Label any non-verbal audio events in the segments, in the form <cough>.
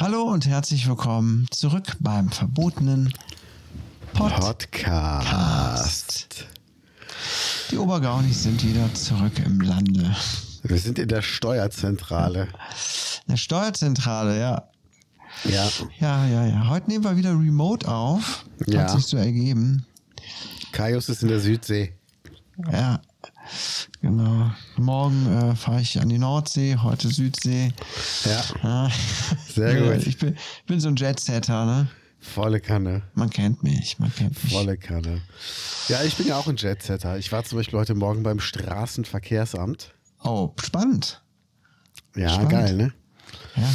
Hallo und herzlich willkommen zurück beim verbotenen Podcast. Podcast. Die Obergaunis sind wieder zurück im Lande. Wir sind in der Steuerzentrale. Der Steuerzentrale, ja. Ja. Ja, ja, ja. Heute nehmen wir wieder Remote auf. Ja. Hat sich so ergeben. Kaius ist in der Südsee. Ja. Genau. Morgen äh, fahre ich an die Nordsee, heute Südsee. Ja. Ja. Sehr <laughs> gut. Ich bin, ich bin so ein Jetsetter, ne? Volle Kanne. Man kennt mich, man kennt mich. Volle Kanne. Ja, ich bin ja auch ein Jetsetter. Ich war zum Beispiel heute Morgen beim Straßenverkehrsamt. Oh, spannend. Ja, Spannend. geil, ne? Ja.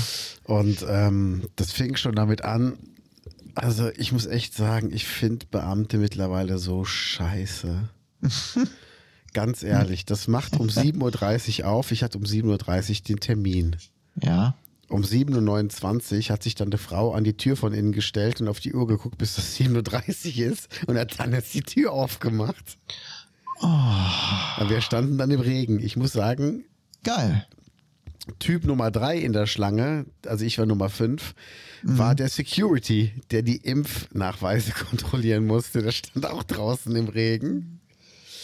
Und ähm, das fing schon damit an. Also, ich muss echt sagen, ich finde Beamte mittlerweile so scheiße. <laughs> Ganz ehrlich, das macht um <laughs> 7.30 Uhr auf. Ich hatte um 7.30 Uhr den Termin. Ja. Um 7.29 Uhr hat sich dann eine Frau an die Tür von innen gestellt und auf die Uhr geguckt, bis das 7.30 Uhr ist und hat dann jetzt die Tür aufgemacht. Aber wir standen dann im Regen. Ich muss sagen, Geil. Typ Nummer drei in der Schlange, also ich war Nummer fünf, war der Security, der die Impfnachweise <laughs> kontrollieren musste. Der stand auch draußen im Regen.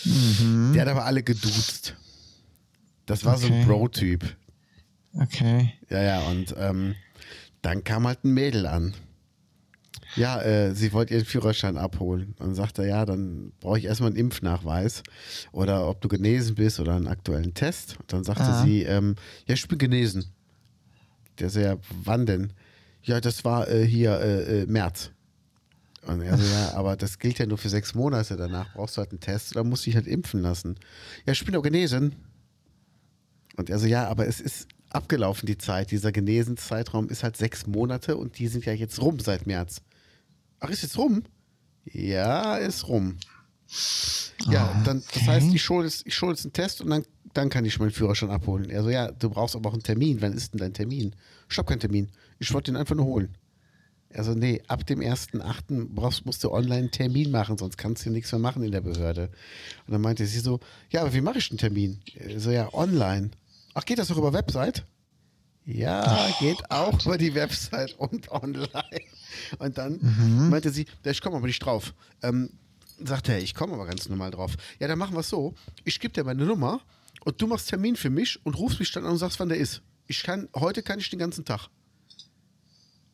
Der hat aber alle geduzt. Das war so ein Okay. Bro-Typ. Okay. Ja, ja, und ähm, dann kam halt ein Mädel an. Ja, äh, sie wollte ihren Führerschein abholen. Und sagt er, ja, dann brauche ich erstmal einen Impfnachweis oder ob du genesen bist oder einen aktuellen Test. Und dann sagte Ah. sie, ähm, ja, ich bin genesen. Der so, ja, wann denn? Ja, das war äh, hier äh, äh, März. Und er so, ja, aber das gilt ja nur für sechs Monate. Danach brauchst du halt einen Test oder musst dich halt impfen lassen. Ja, ich bin doch genesen. Und er so, ja, aber es ist abgelaufen, die Zeit. Dieser Genesenzeitraum ist halt sechs Monate und die sind ja jetzt rum seit März. Ach, ist jetzt rum? Ja, ist rum. Ja, dann, das heißt, ich schulde jetzt, ich schulde jetzt einen Test und dann, dann kann ich meinen Führerschein abholen. Er so, ja, du brauchst aber auch einen Termin. Wann ist denn dein Termin? Ich habe keinen Termin. Ich wollte den einfach nur holen. Er so, nee, ab dem 1.8. brauchst, musst du online einen Termin machen, sonst kannst du nichts mehr machen in der Behörde. Und dann meinte sie so, ja, aber wie mache ich einen Termin? Er So, ja, online. Ach, geht das auch über Website? Ja, geht auch über die Website und online. Und dann meinte sie, ich komme aber nicht drauf. Ähm, sagte er, ich komme aber ganz normal drauf. Ja, dann machen wir es so. Ich gebe dir meine Nummer und du machst Termin für mich und rufst mich dann an und sagst, wann der ist. Ich kann, heute kann ich den ganzen Tag.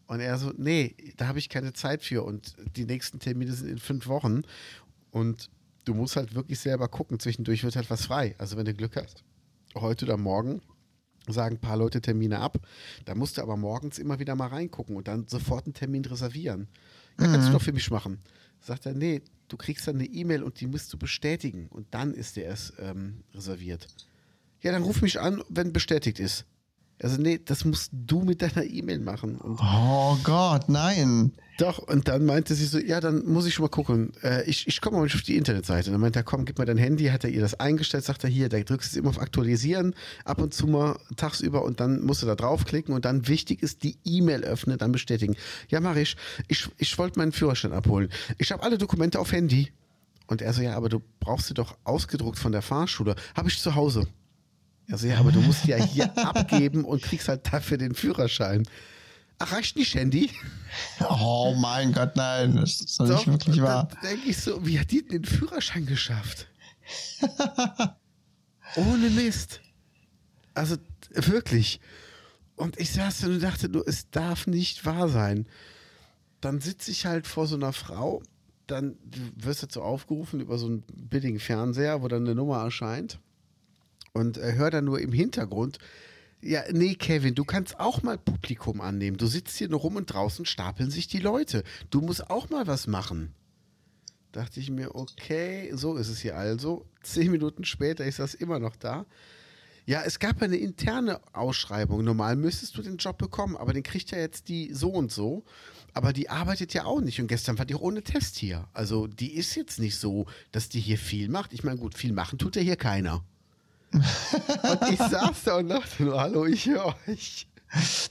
Und er so, nee, da habe ich keine Zeit für und die nächsten Termine sind in fünf Wochen und du musst halt wirklich selber gucken. Zwischendurch wird halt was frei. Also wenn du Glück hast, heute oder morgen sagen ein paar Leute Termine ab. Da musst du aber morgens immer wieder mal reingucken und dann sofort einen Termin reservieren. Ja, kannst du doch für mich machen. Sagt er, nee, du kriegst dann eine E-Mail und die musst du bestätigen und dann ist der erst ähm, reserviert. Ja, dann ruf mich an, wenn bestätigt ist. Also nee, das musst du mit deiner E-Mail machen. Und Oh Gott, nein. doch, und dann meinte sie so, ja, dann muss ich schon mal gucken. Äh, ich ich komme mal auf die Internetseite. Und dann meinte er, komm, gib mir dein Handy. Hat er ihr das eingestellt, sagt er, hier, da drückst du immer auf Aktualisieren, ab und zu mal tagsüber und dann musst du da draufklicken und dann wichtig ist, die E-Mail öffnen, dann bestätigen. Ja, mach ich. Ich, ich wollte meinen Führerschein abholen. Ich habe alle Dokumente auf Handy. Und er so, ja, aber du brauchst sie doch ausgedruckt von der Fahrschule. Habe ich zu Hause. Er so, ja, aber du musst ja hier <laughs> abgeben und kriegst halt dafür den Führerschein. Ach, reicht nicht Handy? Oh mein Gott, nein. Das ist doch nicht wirklich wahr. Dann denke ich so, wie hat die den Führerschein geschafft? <laughs> Ohne Mist. Also wirklich. Und ich saß und dachte nur, es darf nicht wahr sein. Dann sitze ich halt vor so einer Frau, dann du wirst dazu aufgerufen über so einen billigen Fernseher, wo dann eine Nummer erscheint und äh, hör dann nur im Hintergrund, ja, nee, Kevin, du kannst auch mal Publikum annehmen. Du sitzt hier nur rum und draußen stapeln sich die Leute. Du musst auch mal was machen. Dachte ich mir, okay, so ist es hier also. Zehn Minuten später ist das immer noch da. Ja, es gab eine interne Ausschreibung. Normal müsstest du den Job bekommen, aber den kriegt ja jetzt die so und so. Aber die arbeitet ja auch nicht. Und gestern war die auch ohne Test hier. Also die ist jetzt nicht so, dass die hier viel macht. Ich meine, gut, viel machen tut ja hier keiner. Und ich saß da und dachte nur, hallo, ich höre euch.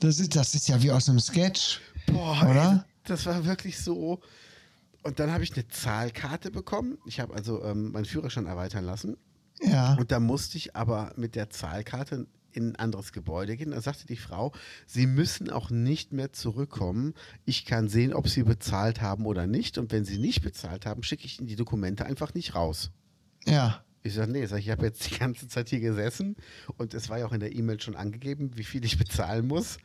Das ist, das ist ja wie aus einem Sketch. Boah, Oder? Ey, das war wirklich so. Und dann habe ich eine Zahlkarte bekommen. Ich habe also ähm, meinen Führerschein erweitern lassen. Ja. Und da musste ich aber mit der Zahlkarte in ein anderes Gebäude gehen. Da sagte die Frau, Sie müssen auch nicht mehr zurückkommen. Ich kann sehen, ob Sie bezahlt haben oder nicht. Und wenn Sie nicht bezahlt haben, schicke ich Ihnen die Dokumente einfach nicht raus. Ja. Ich sage, nee, sag, ich habe jetzt die ganze Zeit hier gesessen und es war ja auch in der E-Mail schon angegeben, wie viel ich bezahlen muss.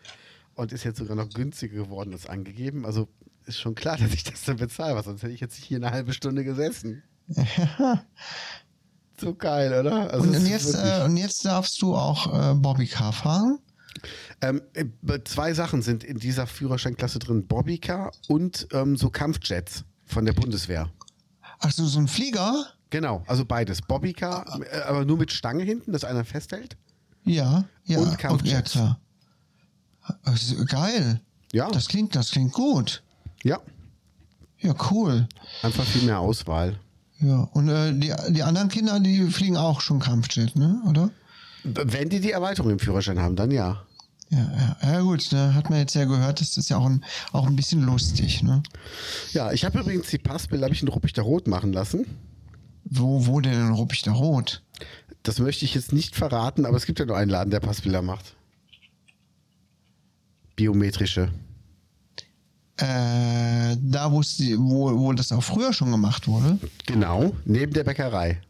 Und ist jetzt sogar noch günstiger geworden als angegeben. Also ist schon klar, <laughs> dass ich das dann bezahle, weil sonst hätte ich jetzt hier eine halbe Stunde gesessen. <laughs> so geil, oder? Also Und, jetzt, äh, und jetzt darfst du auch äh, Bobbycar fahren? Ähm, äh, zwei Sachen sind in dieser Führerscheinklasse drin: Bobbycar und ähm, so Kampfjets von der Bundeswehr. Ach so, so ein Flieger? Genau, also beides. Bobbycar, äh, aber nur mit Stange hinten, dass einer festhält. Ja, ja. Und Kampfjets. Also, geil. Ja, Das klingt, das klingt gut. ja. Ja, cool. Einfach viel mehr Auswahl. Ja, und äh, die, die anderen Kinder, die fliegen auch schon Kampfjet, ne? Oder? Wenn die die Erweiterung im Führerschein haben, dann ja. Ja, ja, ja gut, ne, hat man jetzt ja gehört, das ist ja auch ein, auch ein bisschen lustig, ne? Ja, ich habe übrigens die Passbilder, habe ich in Ruppichter Rot machen lassen. Wo, wo denn in Ruppichter Rot? Das möchte ich jetzt nicht verraten, aber es gibt ja nur einen Laden, der Passbilder macht. Biometrische. Äh, da wo, wo, das auch früher schon gemacht wurde. Genau, neben der Bäckerei.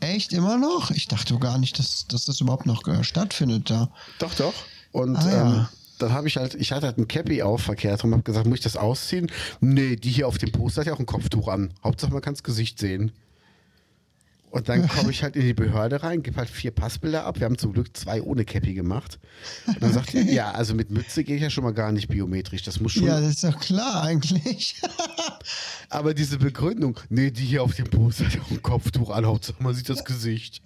Echt immer noch? Ich dachte gar nicht, dass, dass das überhaupt noch stattfindet da. Doch, doch. Und Ah, ja. ähm, dann habe ich halt, ich hatte halt ein Cappy auf, verkehrt rum, habe gesagt, muss ich das ausziehen? Nee, die hier auf dem Poster hat ja auch ein Kopftuch an. Hauptsache, man kann das Gesicht sehen. Und dann komme ich halt in die Behörde rein, gebe halt vier Passbilder ab. Wir haben zum Glück zwei ohne Cappy gemacht. Und dann sagt die, ja, also mit Mütze gehe ich ja schon mal gar nicht biometrisch. Das muss schon. Ja, das ist doch klar eigentlich. <laughs> Aber diese Begründung, nee, die hier auf dem Poster hat ja auch ein Kopftuch an, Hauptsache man sieht das Gesicht.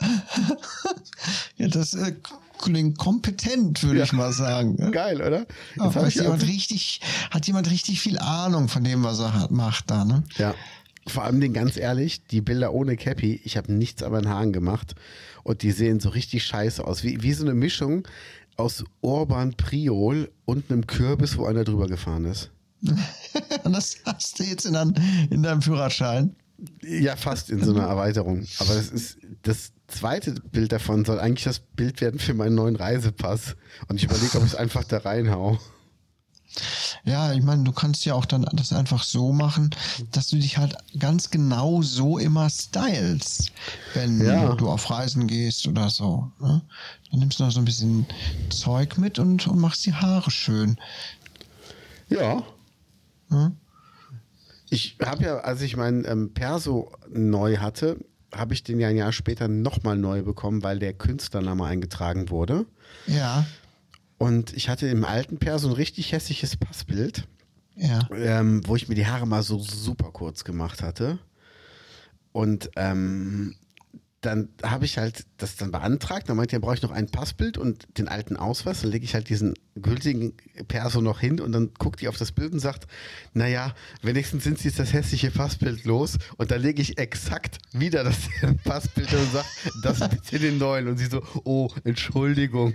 ja, das äh, klingt kompetent, würde Ja. ich mal sagen. ne? Geil, oder? Jetzt hab ist ich jemand richtig, hat jemand richtig viel Ahnung von dem, was er hat, macht da, ne? Ja. Vor allem den ganz ehrlich, die Bilder ohne Cappy, ich habe nichts an meinen Haaren gemacht und die sehen so richtig scheiße aus. Wie, wie so eine Mischung aus Urban Priol und einem Kürbis, wo einer drüber gefahren ist. <laughs> Und das hast du jetzt in, dein, in deinem Führerschein. Ja, fast in so einer Erweiterung. Aber das ist das zweite Bild davon soll eigentlich das Bild werden für meinen neuen Reisepass. Und ich überlege, ob ich es einfach da reinhau. Ja, ich meine, du kannst ja auch dann das einfach so machen, dass du dich halt ganz genau so immer stylst, wenn Ja. du auf Reisen gehst oder so. Ne? Dann nimmst du noch so ein bisschen Zeug mit und, und machst die Haare schön. Ja. Ne? Ich habe ja, als ich meinen ähm, Perso neu hatte, habe ich den ja ein Jahr später nochmal neu bekommen, weil der Künstlername eingetragen wurde. Ja, Und ich hatte im alten Perso ein richtig hässliches Passbild, ja. ähm, wo ich mir die Haare mal so super kurz gemacht hatte. Und ähm, dann habe ich halt das dann beantragt. Dann meinte er, brauche ich noch ein Passbild und den alten Ausweis. Dann lege ich halt diesen gültigen Perso noch hin und dann guckt die auf das Bild und sagt, naja, wenigstens sind sie jetzt das hässliche Passbild los. Und dann lege ich exakt wieder das <laughs> Passbild und sage, das bitte den neuen. Und sie so, oh, Entschuldigung.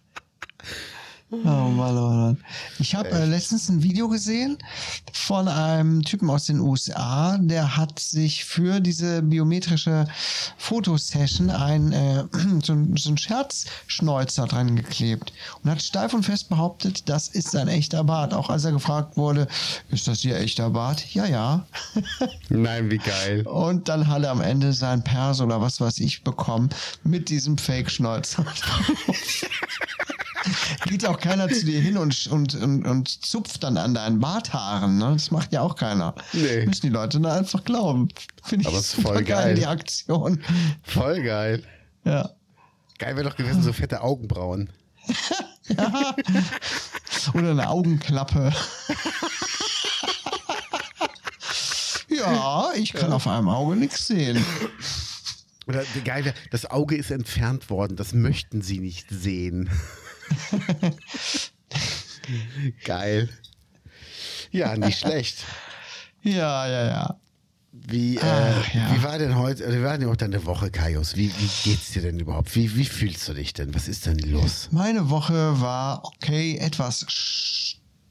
Oh Mann, oh Mann. Ich habe äh, letztens ein Video gesehen von einem Typen aus den USA, der hat sich für diese biometrische Fotosession ein, äh, <clears throat> so, ein- so ein Scherzschnäuzer dran geklebt und hat steif und fest behauptet, das ist sein echter Bart. Auch als er gefragt wurde, ist das Ihr echter Bart? Ja, ja. <laughs> Nein, wie geil. Und dann hat er am Ende sein Perso oder was weiß ich bekommen mit diesem Fake-Schnäuzer. <laughs> <laughs> Geht auch keiner zu dir hin und, und, und, und zupft dann an deinen Barthaaren. Ne? Das macht ja auch keiner. Nee. Müssen die Leute dann einfach glauben. Finde ich super voll geil, geil. die Aktion. Voll geil. Ja. Geil wäre doch gewesen, so fette Augenbrauen. <laughs> Ja. Oder eine Augenklappe. <laughs> ja, ich kann auf einem Auge nichts sehen. Oder geil, das Auge ist entfernt worden, das möchten sie nicht sehen. <laughs> geil. Ja, nicht schlecht. Ja, ja, ja. Wie, äh, Ach, ja. wie war denn heute, wie war denn auch deine Woche, Kaius? Wie, wie geht's dir denn überhaupt? Wie, wie fühlst du dich denn? Was ist denn los? Meine Woche war okay, etwas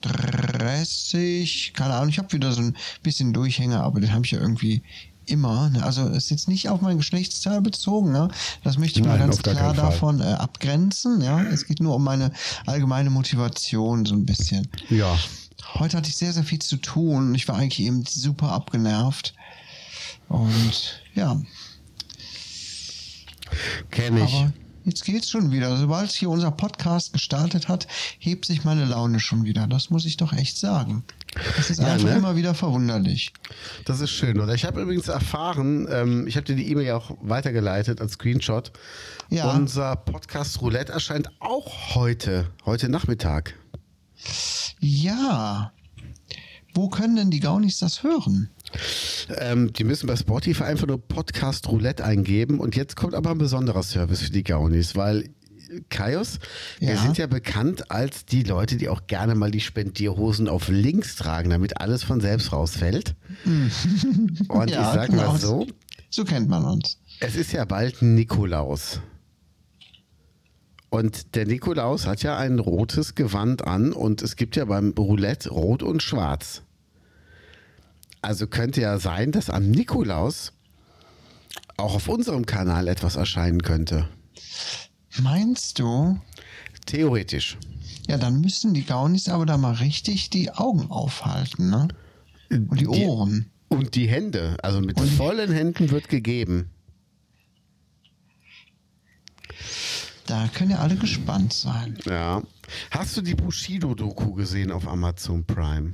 stressig. Keine Ahnung, ich habe wieder so ein bisschen Durchhänger, aber den habe ich ja irgendwie immer. Ne? Also es ist jetzt nicht auf mein Geschlechtsteil bezogen. Ne? Das möchte ich mal Nein, ganz auf gar klar davon äh, abgrenzen. Ja? Es geht nur um meine allgemeine Motivation so ein bisschen. Ja. Heute hatte ich sehr, sehr viel zu tun. Ich war eigentlich eben super abgenervt. Und ja, Kenne ich. aber jetzt geht's schon wieder. Sobald hier unser Podcast gestartet hat, hebt sich meine Laune schon wieder. Das muss ich doch echt sagen. Das ist Ja, einfach ne? immer wieder verwunderlich. Das ist schön. Oder ich habe übrigens erfahren, ähm, ich habe dir die E-Mail ja auch weitergeleitet als Screenshot. Ja. Unser Podcast Roulette erscheint auch heute, heute Nachmittag. Ja. Wo können denn die Gaunis das hören? Ähm, die müssen bei Spotify einfach nur Podcast Roulette eingeben. Und jetzt kommt aber ein besonderer Service für die Gaunis, weil Kaius, wir Ja. sind ja bekannt als die Leute, die auch gerne mal die Spendierhosen auf links tragen, damit alles von selbst rausfällt. Und <laughs> ich sag genau. mal so, So kennt man uns. Es ist ja bald Nikolaus. Und der Nikolaus hat ja ein rotes Gewand an und es gibt ja beim Roulette rot und schwarz. Also könnte ja sein, dass am Nikolaus auch auf unserem Kanal etwas erscheinen könnte. Meinst du? Theoretisch. Ja, dann müssen die Gaunis aber da mal richtig die Augen aufhalten, ne? Und die Die- Ohren. Und die Hände, also mit vollen Händen wird gegeben. Da können ja alle gespannt sein. Ja. Hast du die Bushido-Doku gesehen auf Amazon Prime?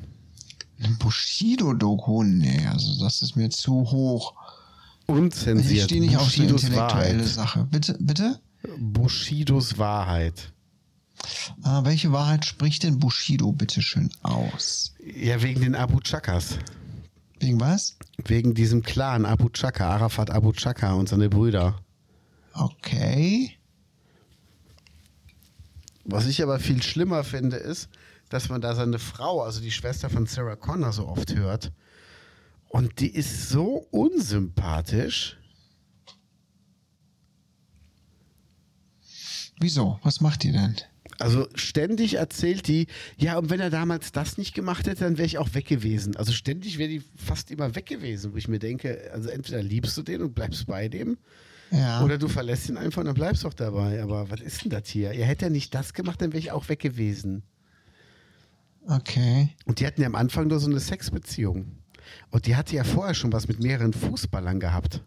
Ein Bushido-Doku? Nee, also das ist mir zu hoch. Unzensiert. Ich stehe nicht auf die Bushidos intellektuelle Wahrheit. Sache. Bitte, bitte? Bushidos Wahrheit. Ah, welche Wahrheit spricht denn Bushido bitte schön aus? Ja, wegen den Abu Chakas. Wegen was? Wegen diesem Clan Abu Chaka, Arafat Abu Chaka und seine Brüder. Okay. Was ich aber viel schlimmer finde, ist, dass man da seine Frau, also die Schwester von Sarah Connor, so oft hört. Und die ist so unsympathisch. Wieso? Was macht die denn? Also ständig erzählt die, ja, und wenn er damals das nicht gemacht hätte, dann wäre ich auch weg gewesen. Also ständig wäre die fast immer weg gewesen, wo ich mir denke, also entweder liebst du den und bleibst bei dem, Ja. oder du verlässt ihn einfach und dann bleibst du auch dabei. Aber was ist denn das hier? Ihr hätte ja nicht das gemacht, dann wäre ich auch weg gewesen. Okay. Und die hatten ja am Anfang nur so eine Sexbeziehung. Und die hatte ja vorher schon was mit mehreren Fußballern gehabt.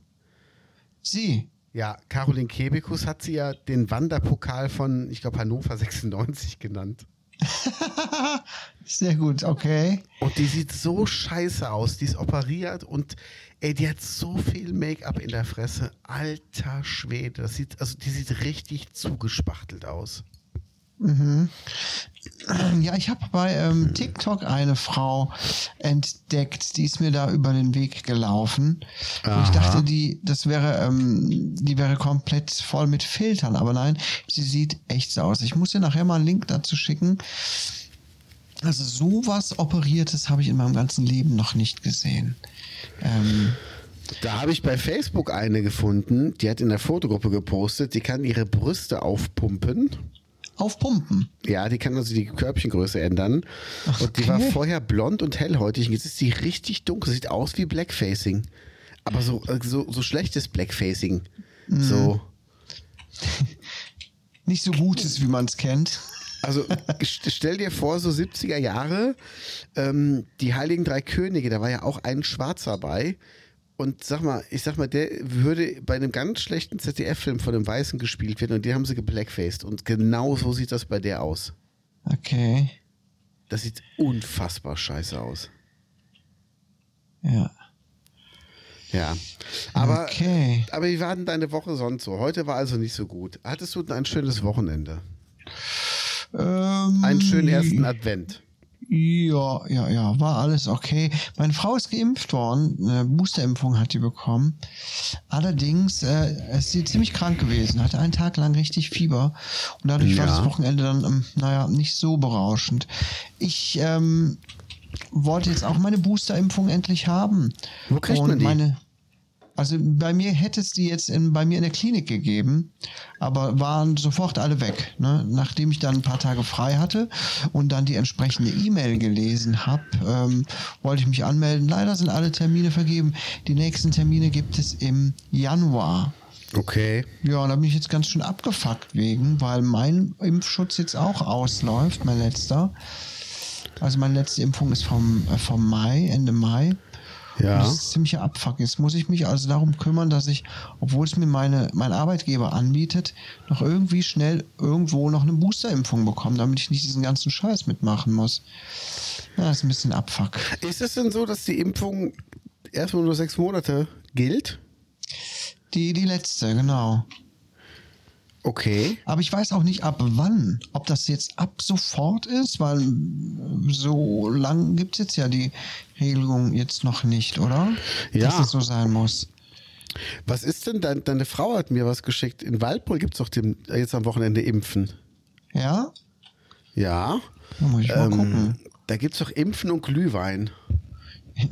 Sie. Ja, Caroline Kebekus hat sie ja den Wanderpokal von, ich glaube, Hannover 96 genannt. <laughs> Sehr gut, okay. Und die sieht so scheiße aus. Die ist operiert und ey, die hat so viel Make-up in der Fresse. Alter Schwede. Das sieht, also die sieht richtig zugespachtelt aus. Ja, ich habe bei ähm, TikTok eine Frau entdeckt, die ist mir da über den Weg gelaufen. Wo ich dachte, die, das wäre, ähm, die wäre komplett voll mit Filtern, aber nein, sie sieht echt so aus. Ich muss dir nachher mal einen Link dazu schicken. Also sowas Operiertes habe ich in meinem ganzen Leben noch nicht gesehen. Ähm, Da habe ich bei Facebook eine gefunden, die hat in der Fotogruppe gepostet, die kann ihre Brüste aufpumpen. Aufpumpen. Ja, die kann also die Körbchengröße ändern. Und die war Okay. vorher blond und hellhäutig. Und jetzt ist sie richtig dunkel. Sieht aus wie Blackfacing. Aber so, äh, so, so schlechtes Blackfacing. So. <laughs> Nicht so gutes, wie man es kennt. Also st- stell dir vor, so 70er Jahre, ähm, die Heiligen Drei Könige, da war ja auch ein Schwarzer bei. Und sag mal, ich sag mal, der würde bei einem ganz schlechten ZDF-Film von einem Weißen gespielt werden und den haben sie geblackfaced. Und genau so sieht das bei der aus. Okay. Das sieht unfassbar scheiße aus. Ja. Ja. Aber, Okay. aber wie war denn deine Woche sonst so? Heute war also nicht so gut. Hattest du denn ein schönes Wochenende? Ähm, Einen schönen ersten Advent. Ja, ja, ja, war alles okay. Meine Frau ist geimpft worden, eine Boosterimpfung hat die bekommen. Allerdings äh, ist sie ziemlich krank gewesen, hatte einen Tag lang richtig Fieber und dadurch war Ja. das Wochenende dann, ähm, naja, nicht so berauschend. Ich ähm, wollte jetzt auch meine Boosterimpfung endlich haben. Wo kriegt und man die? Meine, also bei mir hätte es die jetzt in, bei mir in der Klinik gegeben, aber waren sofort alle weg. Ne? Nachdem ich dann ein paar Tage frei hatte und dann die entsprechende E-Mail gelesen habe, ähm, wollte ich mich anmelden. Leider sind alle Termine vergeben. Die nächsten Termine gibt es im Januar. Okay. Ja, da bin ich jetzt ganz schön abgefuckt wegen, weil mein Impfschutz jetzt auch ausläuft, mein letzter. Also meine letzte Impfung ist vom, äh, vom Mai, Ende Mai. Ja. Und Das ist ziemlicher Abfuck. Jetzt muss ich mich also darum kümmern, dass ich, obwohl es mir meine, mein Arbeitgeber anbietet, noch irgendwie schnell irgendwo noch eine Boosterimpfung bekomme, damit ich nicht diesen ganzen Scheiß mitmachen muss. Ja, das ist ein bisschen Abfuck. Ist es denn so, dass die Impfung erstmal nur sechs Monate gilt? Die, die letzte, genau. Okay. Aber ich weiß auch nicht ab wann. Ob das jetzt ab sofort ist, weil so lang gibt es jetzt ja die Regelung jetzt noch nicht, oder? Ja. Dass es so sein muss. Was ist denn, dein, deine Frau hat mir was geschickt. In Waldbrüll gibt es doch dem, jetzt am Wochenende Impfen. Ja? Ja. Da muss ich mal Ähm, gucken. da gibt es doch Impfen und Glühwein. <laughs>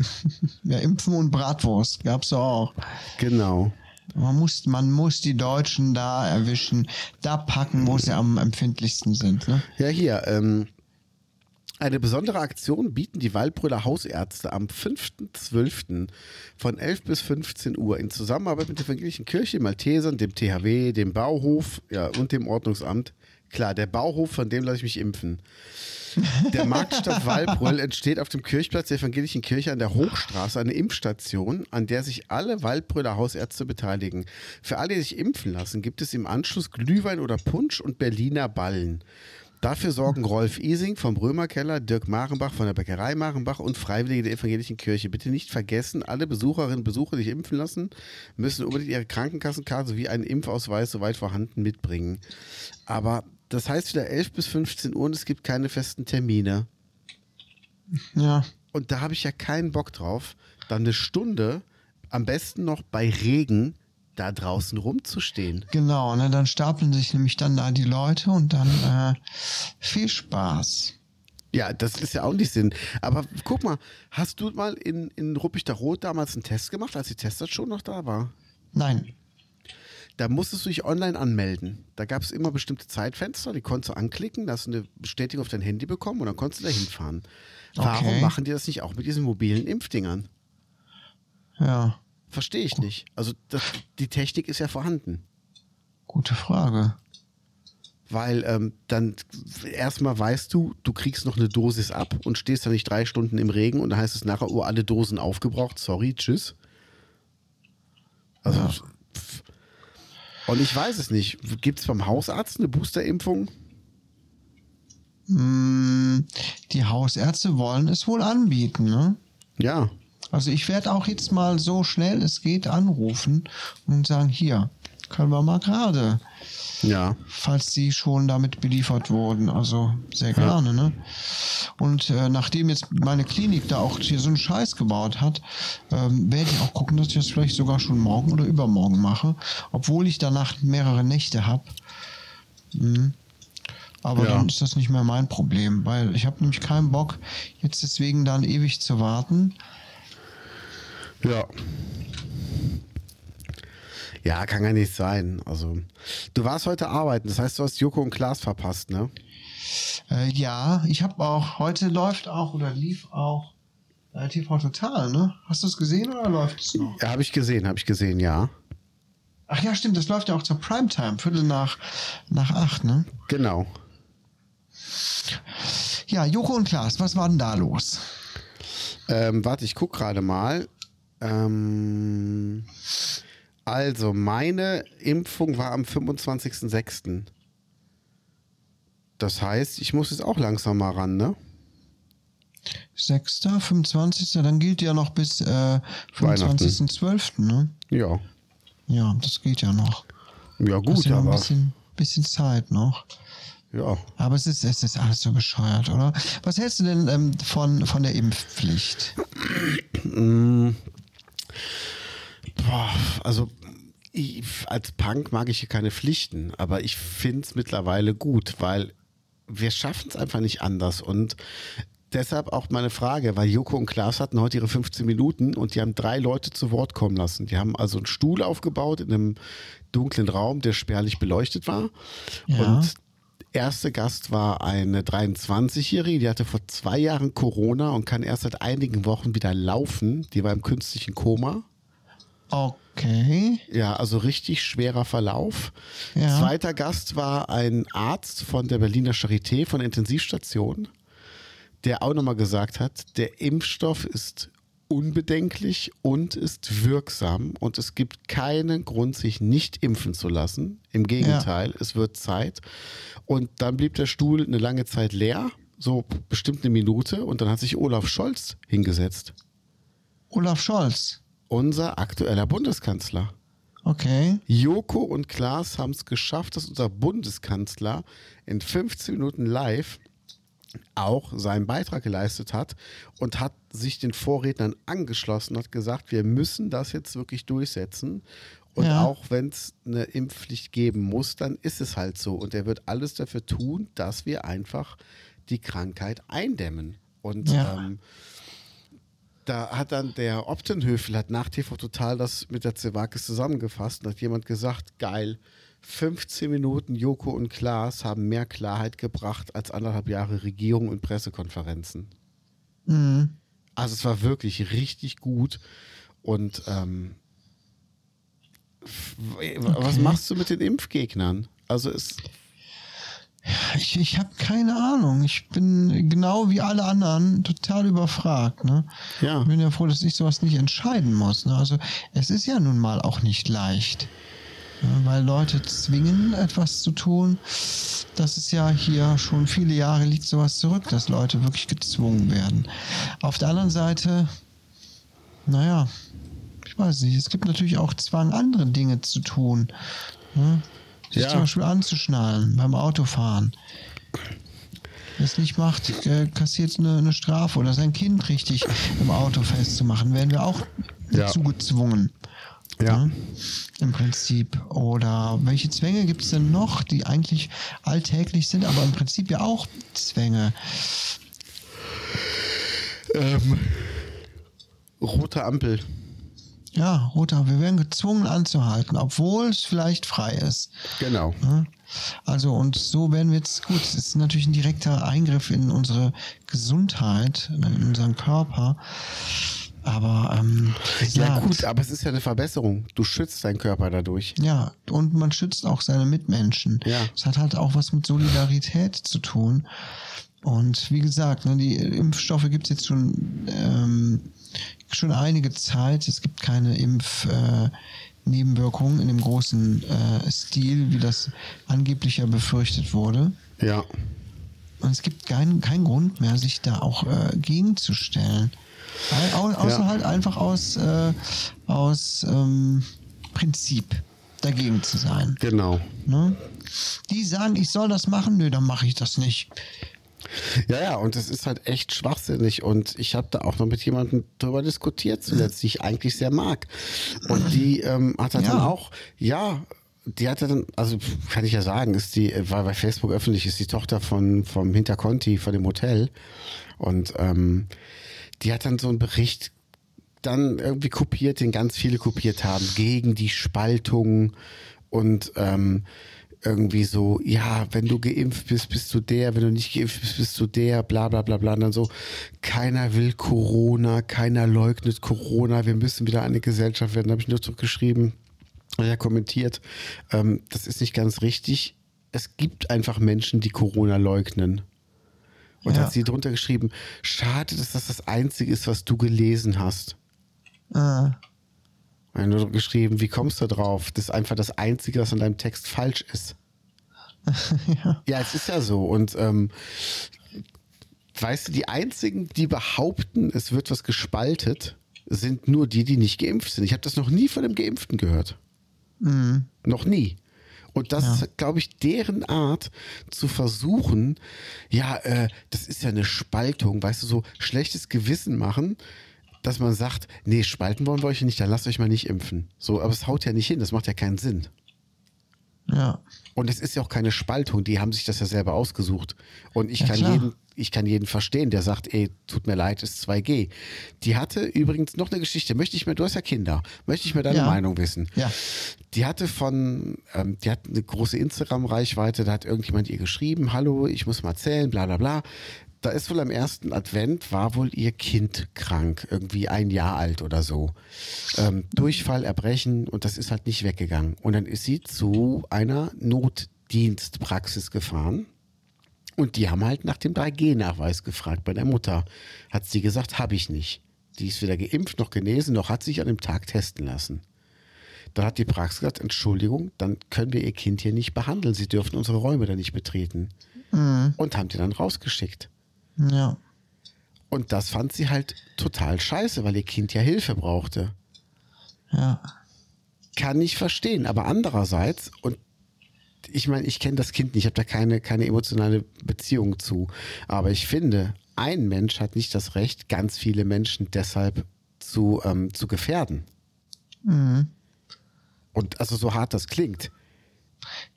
Ja, Impfen und Bratwurst gab's doch auch. Genau. Man muss, man muss die Deutschen da erwischen, da packen, wo sie am empfindlichsten sind. Ne? Ja, hier. Ähm, eine besondere Aktion bieten die Waldbrüller Hausärzte am 5.12. von 11 bis 15 Uhr in Zusammenarbeit mit der Evangelischen Kirche, Maltesern, dem THW, dem Bauhof ja, und dem Ordnungsamt. Klar, der Bauhof, von dem lasse ich mich impfen. Der Marktstadt Waldbrüll entsteht auf dem Kirchplatz der Evangelischen Kirche an der Hochstraße eine Impfstation, an der sich alle Waldbrüller Hausärzte beteiligen. Für alle, die sich impfen lassen, gibt es im Anschluss Glühwein oder Punsch und Berliner Ballen. Dafür sorgen Rolf Ising vom Römerkeller, Dirk Marenbach von der Bäckerei Marenbach und Freiwillige der Evangelischen Kirche. Bitte nicht vergessen, alle Besucherinnen und Besucher, die sich impfen lassen, müssen unbedingt ihre Krankenkassenkarte sowie einen Impfausweis, soweit vorhanden, mitbringen. Aber das heißt wieder 11 bis 15 Uhr und es gibt keine festen Termine. Ja, Und da habe ich ja keinen Bock drauf, dann eine Stunde, am besten noch bei Regen, da draußen rumzustehen. genau. Ne? Dann stapeln sich nämlich dann da die Leute und dann äh, viel Spaß. Ja, das ist ja auch nicht Sinn. Aber guck mal, hast du mal in, in Ruppichter Rot damals einen Test gemacht, als die Teststation noch da war? Nein. Da musstest du dich online anmelden. Da gab es immer bestimmte Zeitfenster, die konntest du anklicken, da hast du eine Bestätigung auf dein Handy bekommen und dann konntest du da hinfahren. Warum Okay. machen die das nicht auch mit diesen mobilen Impfdingern? Ja, Verstehe ich nicht. Also das, die Technik ist ja vorhanden. gute Frage. Weil ähm, dann erstmal weißt du, du kriegst noch eine Dosis ab und stehst dann nicht drei Stunden im Regen und dann heißt es nachher, oh, alle Dosen aufgebraucht, sorry, tschüss. Also, pff. Und ich weiß es nicht. Gibt es beim Hausarzt eine Boosterimpfung? Mm, Die Hausärzte wollen es wohl anbieten, ne? Ja. Also ich werde auch jetzt mal so schnell es geht anrufen und sagen, hier, können wir mal gerade, Ja. falls sie schon damit beliefert wurden. Also sehr gerne, ne? Und äh, nachdem jetzt meine Klinik da auch hier so einen Scheiß gebaut hat, ähm, werde ich auch gucken, dass ich das vielleicht sogar schon morgen oder übermorgen mache, obwohl ich danach mehrere Nächte habe. Mhm. Aber Ja. dann ist das nicht mehr mein Problem, weil ich habe nämlich keinen Bock, jetzt deswegen dann ewig zu warten. Ja. Ja, kann ja nicht sein. Also, du warst heute arbeiten, das heißt, du hast Joko und Klaas verpasst, ne? Äh, ja, ich habe auch, heute läuft auch oder lief auch äh, TV Total, ne? Hast du es gesehen oder läuft es noch? Ja, habe ich gesehen, habe ich gesehen, ja. Ach ja, stimmt, das läuft ja auch zur Primetime, Viertel nach, nach acht, ne? Genau. Ja, Joko und Klaas, was war denn da los? Ähm, warte, ich guck gerade mal. Ähm, also, meine Impfung war am 25.06. Das heißt, ich muss jetzt auch langsam mal ran, ne? 6., 25., dann gilt ja noch bis äh, 25.12., ne? Ja. Ja, das geht ja noch. Ja, gut, ja noch ein aber. bisschen, bisschen Zeit noch. Ja. Aber es ist, es ist alles so bescheuert, oder? Was hältst du denn ähm, von, von der Impfpflicht? Boah, also ich, als Punk mag ich hier keine Pflichten, aber ich finde es mittlerweile gut, weil wir schaffen es einfach nicht anders. Und deshalb auch meine Frage, weil Joko und Klaas hatten heute ihre 15 Minuten und die haben drei Leute zu Wort kommen lassen. Die haben also einen Stuhl aufgebaut in einem dunklen Raum, der spärlich beleuchtet war. Ja. Und erste Gast war eine 23-Jährige, die hatte vor zwei Jahren Corona und kann erst seit einigen Wochen wieder laufen. Die war im künstlichen Koma. Okay. Ja, also richtig schwerer Verlauf. Ja. Zweiter Gast war ein Arzt von der Berliner Charité, von Intensivstation, der auch nochmal gesagt hat, der Impfstoff ist unbedenklich und ist wirksam und es gibt keinen Grund, sich nicht impfen zu lassen. Im Gegenteil, es wird Zeit. Und dann blieb der Stuhl eine lange Zeit leer, so bestimmt eine Minute, und dann hat sich Olaf Scholz hingesetzt. Olaf Scholz. Unser aktueller Bundeskanzler. Okay. Joko und Klaas haben es geschafft, dass unser Bundeskanzler in 15 Minuten live auch seinen Beitrag geleistet hat und hat sich den Vorrednern angeschlossen, hat gesagt, wir müssen das jetzt wirklich durchsetzen. Und Ja. auch wenn es eine Impfpflicht geben muss, dann ist es halt so. Und er wird alles dafür tun, dass wir einfach die Krankheit eindämmen. Und Ja. ähm, da hat dann der Optenhöfel hat nach TV Total das mit der Zewakis zusammengefasst und hat jemand gesagt, geil, 15 Minuten Joko und Klaas haben mehr Klarheit gebracht als anderthalb Jahre Regierung und Pressekonferenzen. Mhm. Also es war wirklich richtig gut und ähm, f- was machst du mit den Impfgegnern? Also es, Ich, ich habe keine Ahnung. Ich bin genau wie alle anderen total überfragt. Ne? Ja. Ich bin ja froh, dass ich sowas nicht entscheiden muss. Ne? Also es ist ja nun mal auch nicht leicht. Ja, weil Leute zwingen, etwas zu tun. Das ist ja hier schon viele Jahre liegt sowas zurück, dass Leute wirklich gezwungen werden. Auf der anderen Seite, naja, ich weiß nicht, es gibt natürlich auch Zwang, andere Dinge zu tun. Ne? Sich Ja. zum Beispiel anzuschnallen beim Autofahren. Wer es nicht macht, äh, kassiert eine, eine Strafe oder sein Kind richtig im Auto festzumachen, werden wir auch Ja. dazu gezwungen. Ja. Ne? Im Prinzip. Oder welche Zwänge gibt es denn noch, die eigentlich alltäglich sind, aber im Prinzip ja auch Zwänge? ähm, rote Ampel. Ja, Roter, wir werden gezwungen anzuhalten, obwohl es vielleicht frei ist. Genau. Also und so werden wir jetzt, gut, es ist natürlich ein direkter Eingriff in unsere Gesundheit, in unseren Körper. Aber ähm, Ja gut, aber es ist ja eine Verbesserung. Du schützt deinen Körper dadurch. Ja, und man schützt auch seine Mitmenschen. Ja. Es hat halt auch was mit Solidarität zu tun. Und wie gesagt, ne, die Impfstoffe gibt es jetzt schon, ähm, schon einige Zeit. Es gibt keine Impfnebenwirkungen äh, in dem großen äh, Stil, wie das angeblich ja befürchtet wurde. Ja. Und es gibt keinen keinen Grund mehr, sich da auch äh, gegenzustellen. Au- au- Außer Ja. halt einfach aus, äh, aus ähm, Prinzip dagegen zu sein. Genau. Ne? Die sagen, ich soll das machen, nö, dann mache ich das nicht. Ja, ja, und es ist halt echt schwachsinnig. Und ich habe da auch noch mit jemandem drüber diskutiert zuletzt, die ich eigentlich sehr mag. Und die ähm, hat dann, Ja. dann auch, ja, die hatte dann, also kann ich ja sagen, ist die, war bei Facebook öffentlich, ist die Tochter von, vom Hinterconti, von dem Hotel. Und ähm, die hat dann so einen Bericht dann irgendwie kopiert, den ganz viele kopiert haben, gegen die Spaltung und ähm, irgendwie so, ja, wenn du geimpft bist, bist du der, wenn du nicht geimpft bist, bist du der, bla bla bla bla. Und dann so, keiner will Corona, keiner leugnet Corona, wir müssen wieder eine Gesellschaft werden. Da habe ich nur zurückgeschrieben, ja, kommentiert, ähm, das ist nicht ganz richtig. Es gibt einfach Menschen, die Corona leugnen. Und Ja. hat sie drunter geschrieben, schade, dass das das Einzige ist, was du gelesen hast. Äh, Und dann nur geschrieben, wie kommst du drauf? Das ist einfach das Einzige, was an deinem Text falsch ist. <laughs> ja. es ist ja so. Und ähm, weißt du, die einzigen, die behaupten, es wird was gespaltet, sind nur die, die nicht geimpft sind. Ich habe das noch nie von einem Geimpften gehört. Noch nie. Und das ist, glaube ich, deren Art zu versuchen, ja, äh, das ist ja eine Spaltung, weißt du, so schlechtes Gewissen machen, dass man sagt, nee, spalten wollen wir euch nicht, dann lasst euch mal nicht impfen. So, aber es haut ja nicht hin, das macht ja keinen Sinn. Ja. Und es ist ja auch keine Spaltung, die haben sich das ja selber ausgesucht. Und ich Ja, kann klar. jeden, ich kann jeden verstehen, der sagt, ey, tut mir leid, ist 2G. Die hatte übrigens noch eine Geschichte, möchte ich mir, du hast ja Kinder, möchte ich mir deine Ja. Meinung wissen. Ja. Die hatte von, ähm, die hat eine große Instagram-Reichweite, da hat irgendjemand ihr geschrieben, hallo, ich muss mal erzählen, bla bla bla. Da ist wohl am ersten Advent, war wohl ihr Kind krank, irgendwie ein Jahr alt oder so. Ähm, Durchfall, Erbrechen und das ist halt nicht weggegangen. Und dann ist sie zu einer Notdienstpraxis gefahren und die haben halt nach dem 3G-Nachweis gefragt bei der Mutter. Hat sie gesagt, habe ich nicht. Die ist weder geimpft noch genesen, noch hat sich an dem Tag testen lassen. Dann hat die Praxis gesagt, Entschuldigung, dann können wir ihr Kind hier nicht behandeln. Sie dürfen unsere Räume da nicht betreten. Und haben die dann rausgeschickt. Ja. Und das fand sie halt total scheiße, weil ihr Kind ja Hilfe brauchte. Ja. Kann ich verstehen. Aber andererseits, und ich meine, ich kenne das Kind nicht, ich habe da keine, keine emotionale Beziehung zu. Aber ich finde, ein Mensch hat nicht das Recht, ganz viele Menschen deshalb zu, ähm, zu gefährden. Und also so hart das klingt.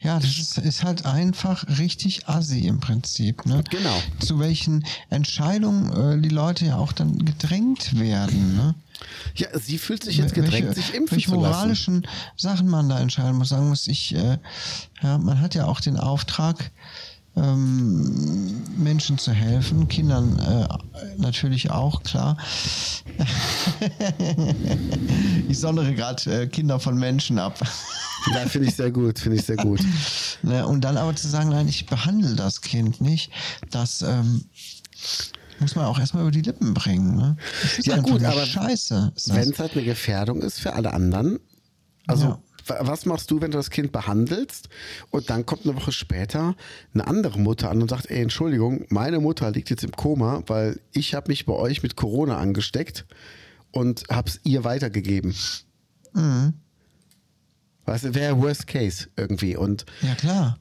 Ja, das ist, ist halt einfach richtig assi im Prinzip. Ne? Genau. Zu welchen Entscheidungen äh, die Leute ja auch dann gedrängt werden. Ne? Ja, sie fühlt sich jetzt gedrängt, welche, sich impfen welche zu lassen. moralischen Sachen man da entscheiden muss. Sagen muss, ich, äh, ja, man hat ja auch den Auftrag, ähm, Menschen zu helfen, Kindern äh, natürlich auch, klar. <laughs> ich sondere gerade äh, Kinder von Menschen ab. Ja, finde ich sehr gut, finde ich sehr gut. <laughs> Ne, und dann aber zu sagen, nein, ich behandle das Kind nicht, das ähm, muss man auch erstmal über die Lippen bringen. Ne? Ja, gut, aber Scheiße. Wenn es halt eine Gefährdung ist für alle anderen, also Ja. Wa- was machst du, wenn du das Kind behandelst und dann kommt eine Woche später eine andere Mutter an und sagt, ey, Entschuldigung, meine Mutter liegt jetzt im Koma, weil ich habe mich bei euch mit Corona angesteckt und habe es ihr weitergegeben. Mhm. Weißt du, wäre Worst Case irgendwie. Und ja, klar.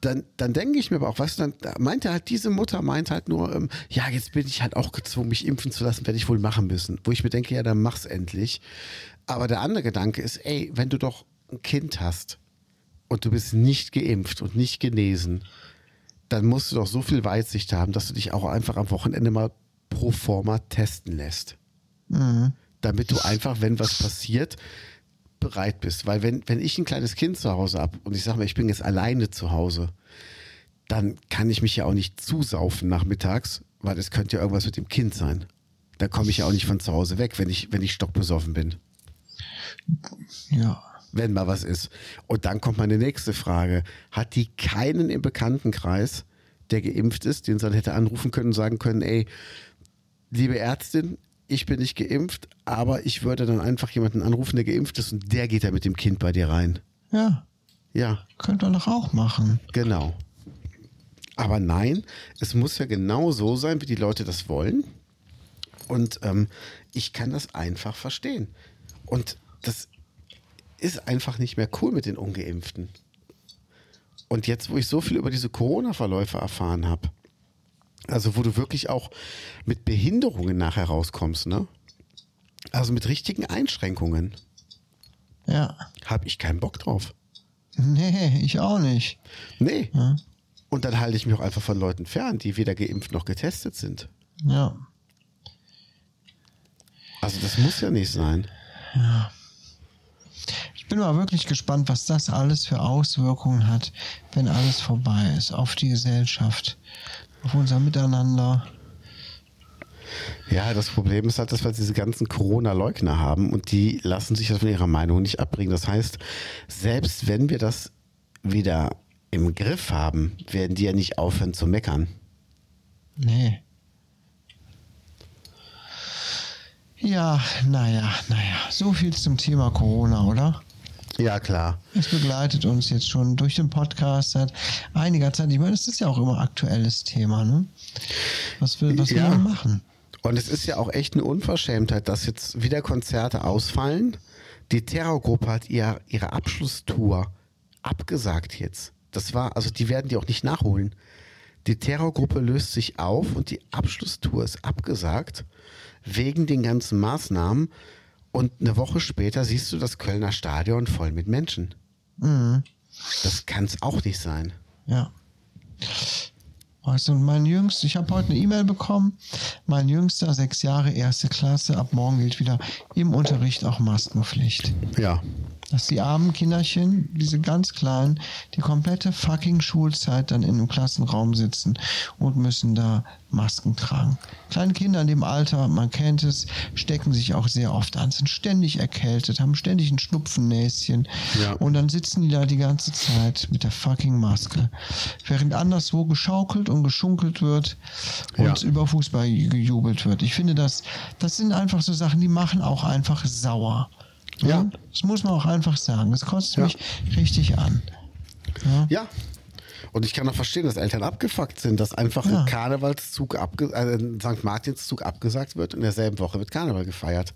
dann, dann denke ich mir aber auch, weißt du, dann da meinte halt diese Mutter, meint halt nur, ähm, ja, jetzt bin ich halt auch gezwungen, mich impfen zu lassen, werde ich wohl machen müssen. Wo ich mir denke, ja, dann mach's endlich. Aber der andere Gedanke ist, ey, wenn du doch ein Kind hast und du bist nicht geimpft und nicht genesen, dann musst du doch so viel Weitsicht haben, dass du dich auch einfach am Wochenende mal pro forma testen lässt. Damit du einfach, wenn was passiert, bereit bist. Weil wenn, wenn ich ein kleines Kind zu Hause habe und ich sage mal, ich bin jetzt alleine zu Hause, dann kann ich mich ja auch nicht zusaufen nachmittags, weil es könnte ja irgendwas mit dem Kind sein. Da komme ich ja auch nicht von zu Hause weg, wenn ich, wenn ich stockbesoffen bin. Ja. Wenn mal was ist. Und dann kommt meine nächste Frage. Hat die keinen im Bekanntenkreis, der geimpft ist, den sie dann hätte anrufen können und sagen können, ey, liebe Ärztin, ich bin nicht geimpft, aber ich würde dann einfach jemanden anrufen, der geimpft ist und der geht da mit dem Kind bei dir rein. Ja. Ja, Könnt ihr doch auch machen. genau. Aber nein, es muss ja genau so sein, wie die Leute das wollen. Und ähm, ich kann das einfach verstehen. Und das ist einfach nicht mehr cool mit den Ungeimpften. Und jetzt, wo ich so viel über diese Corona-Verläufe erfahren habe, also wo du wirklich auch mit Behinderungen nachher rauskommst, ne? Also mit richtigen Einschränkungen, Ja. habe ich keinen Bock drauf. Nee, ich auch nicht. Nee. Und dann halte ich mich auch einfach von Leuten fern, die weder geimpft noch getestet sind. Ja. Also das muss ja nicht sein. Ich bin mal wirklich gespannt, was das alles für Auswirkungen hat, wenn alles vorbei ist. Auf die Gesellschaft, auf unser Miteinander. Ja, das Problem ist halt, dass wir diese ganzen Corona-Leugner haben und die lassen sich das von ihrer Meinung nicht abbringen. Das heißt, selbst wenn wir das wieder im Griff haben, werden die ja nicht aufhören zu meckern. Nee. Ja, naja, naja. So viel zum Thema Corona, oder? Ja, klar. Es begleitet uns jetzt schon durch den Podcast seit einiger Zeit. Ich meine, es ist ja auch immer aktuelles Thema, ne? Was will, was Ja. man machen? Und es ist ja auch echt eine Unverschämtheit, dass jetzt wieder Konzerte ausfallen. Die Terrorgruppe hat ihr, ihre Abschlusstour abgesagt jetzt. Das war, also die werden die auch nicht nachholen. Die Terrorgruppe löst sich auf und die Abschlusstour ist abgesagt wegen den ganzen Maßnahmen. Und eine Woche später siehst du das Kölner Stadion voll mit Menschen. Das kann es auch nicht sein. Ja. Weißt du, und mein Jüngster, ich habe heute eine E-Mail bekommen. Mein Jüngster, sechs Jahre, erste Klasse, ab morgen gilt wieder im Unterricht auch Maskenpflicht. Ja. Dass die armen Kinderchen, diese ganz kleinen, die komplette fucking Schulzeit dann in einem Klassenraum sitzen und müssen da Masken tragen. Kleine Kinder in dem Alter, man kennt es, stecken sich auch sehr oft an, sind ständig erkältet, haben ständig ein Schnupfennäschen Ja. und dann sitzen die da die ganze Zeit mit der fucking Maske. Während anderswo geschaukelt und geschunkelt wird und Ja. über Fußball gejubelt wird. Ich finde, das, das sind einfach so Sachen, die machen auch einfach sauer. Ja. Das muss man auch einfach sagen. Das kostet Ja. mich richtig an. Ja. Ja. Und ich kann auch verstehen, dass Eltern abgefuckt sind, dass einfach Ja. ein Karnevalszug, abge äh, ein St. Martinszug abgesagt wird und in derselben Woche wird Karneval gefeiert.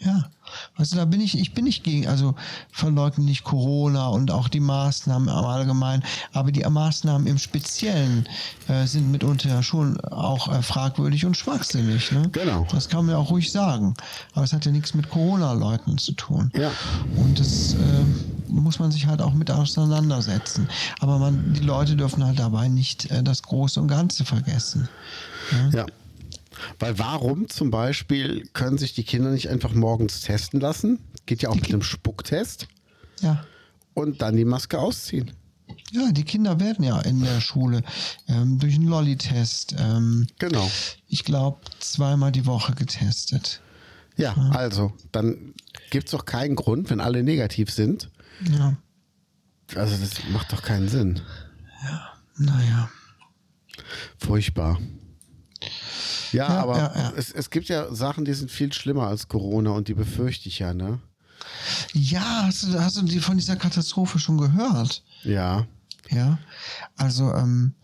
Ja, also da bin ich, ich bin nicht gegen, also verleugne nicht Corona und auch die Maßnahmen im Allgemeinen, aber die Maßnahmen im Speziellen äh, sind mitunter schon auch äh, fragwürdig und schwachsinnig. Ne? Genau. Das kann man ja auch ruhig sagen. Aber es hat ja nichts mit Corona-Leugnen zu tun. Ja. Und das äh, muss man sich halt auch mit auseinandersetzen. Aber man, die Leute dürfen halt dabei nicht äh, das Große und Ganze vergessen. Ja. Weil warum zum Beispiel können sich die Kinder nicht einfach morgens testen lassen? Geht ja auch mit einem Spucktest Ja. und dann die Maske ausziehen. Ja, die Kinder werden ja in der Schule ähm, durch einen Lolli-Test, ähm, Genau. ich glaube, zweimal die Woche getestet. Ja, also, dann gibt es doch keinen Grund, wenn alle negativ sind. Ja, Also, das macht doch keinen Sinn. naja. Furchtbar. Ja, Ja, aber ja. Es, es gibt ja Sachen, die sind viel schlimmer als Corona und die befürchte ich ja, ne? Ja, hast du, hast du die von dieser Katastrophe schon gehört? Ja. Ja, also ähm,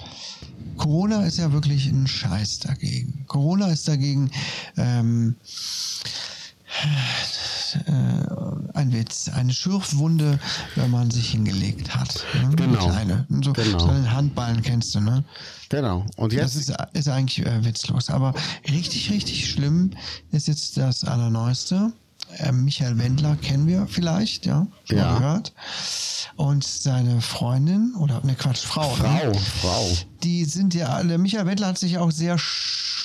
Corona ist ja wirklich ein Scheiß dagegen. Corona ist dagegen ähm, äh, ein Witz, eine Schürfwunde, wenn man sich hingelegt hat. Ne? Genau. Eine kleine. So, Genau. so einen Handballen kennst du, ne? Genau. Und Das jetzt, ist, ist eigentlich äh, witzlos. Aber richtig, richtig schlimm ist jetzt das Allerneueste. Äh, Michael Wendler kennen wir vielleicht, ja, schon Ja. gehört. Und seine Freundin, oder ne Quatsch, Frau. Frau, Ne? Frau. Die sind ja alle, Michael Wendler hat sich auch sehr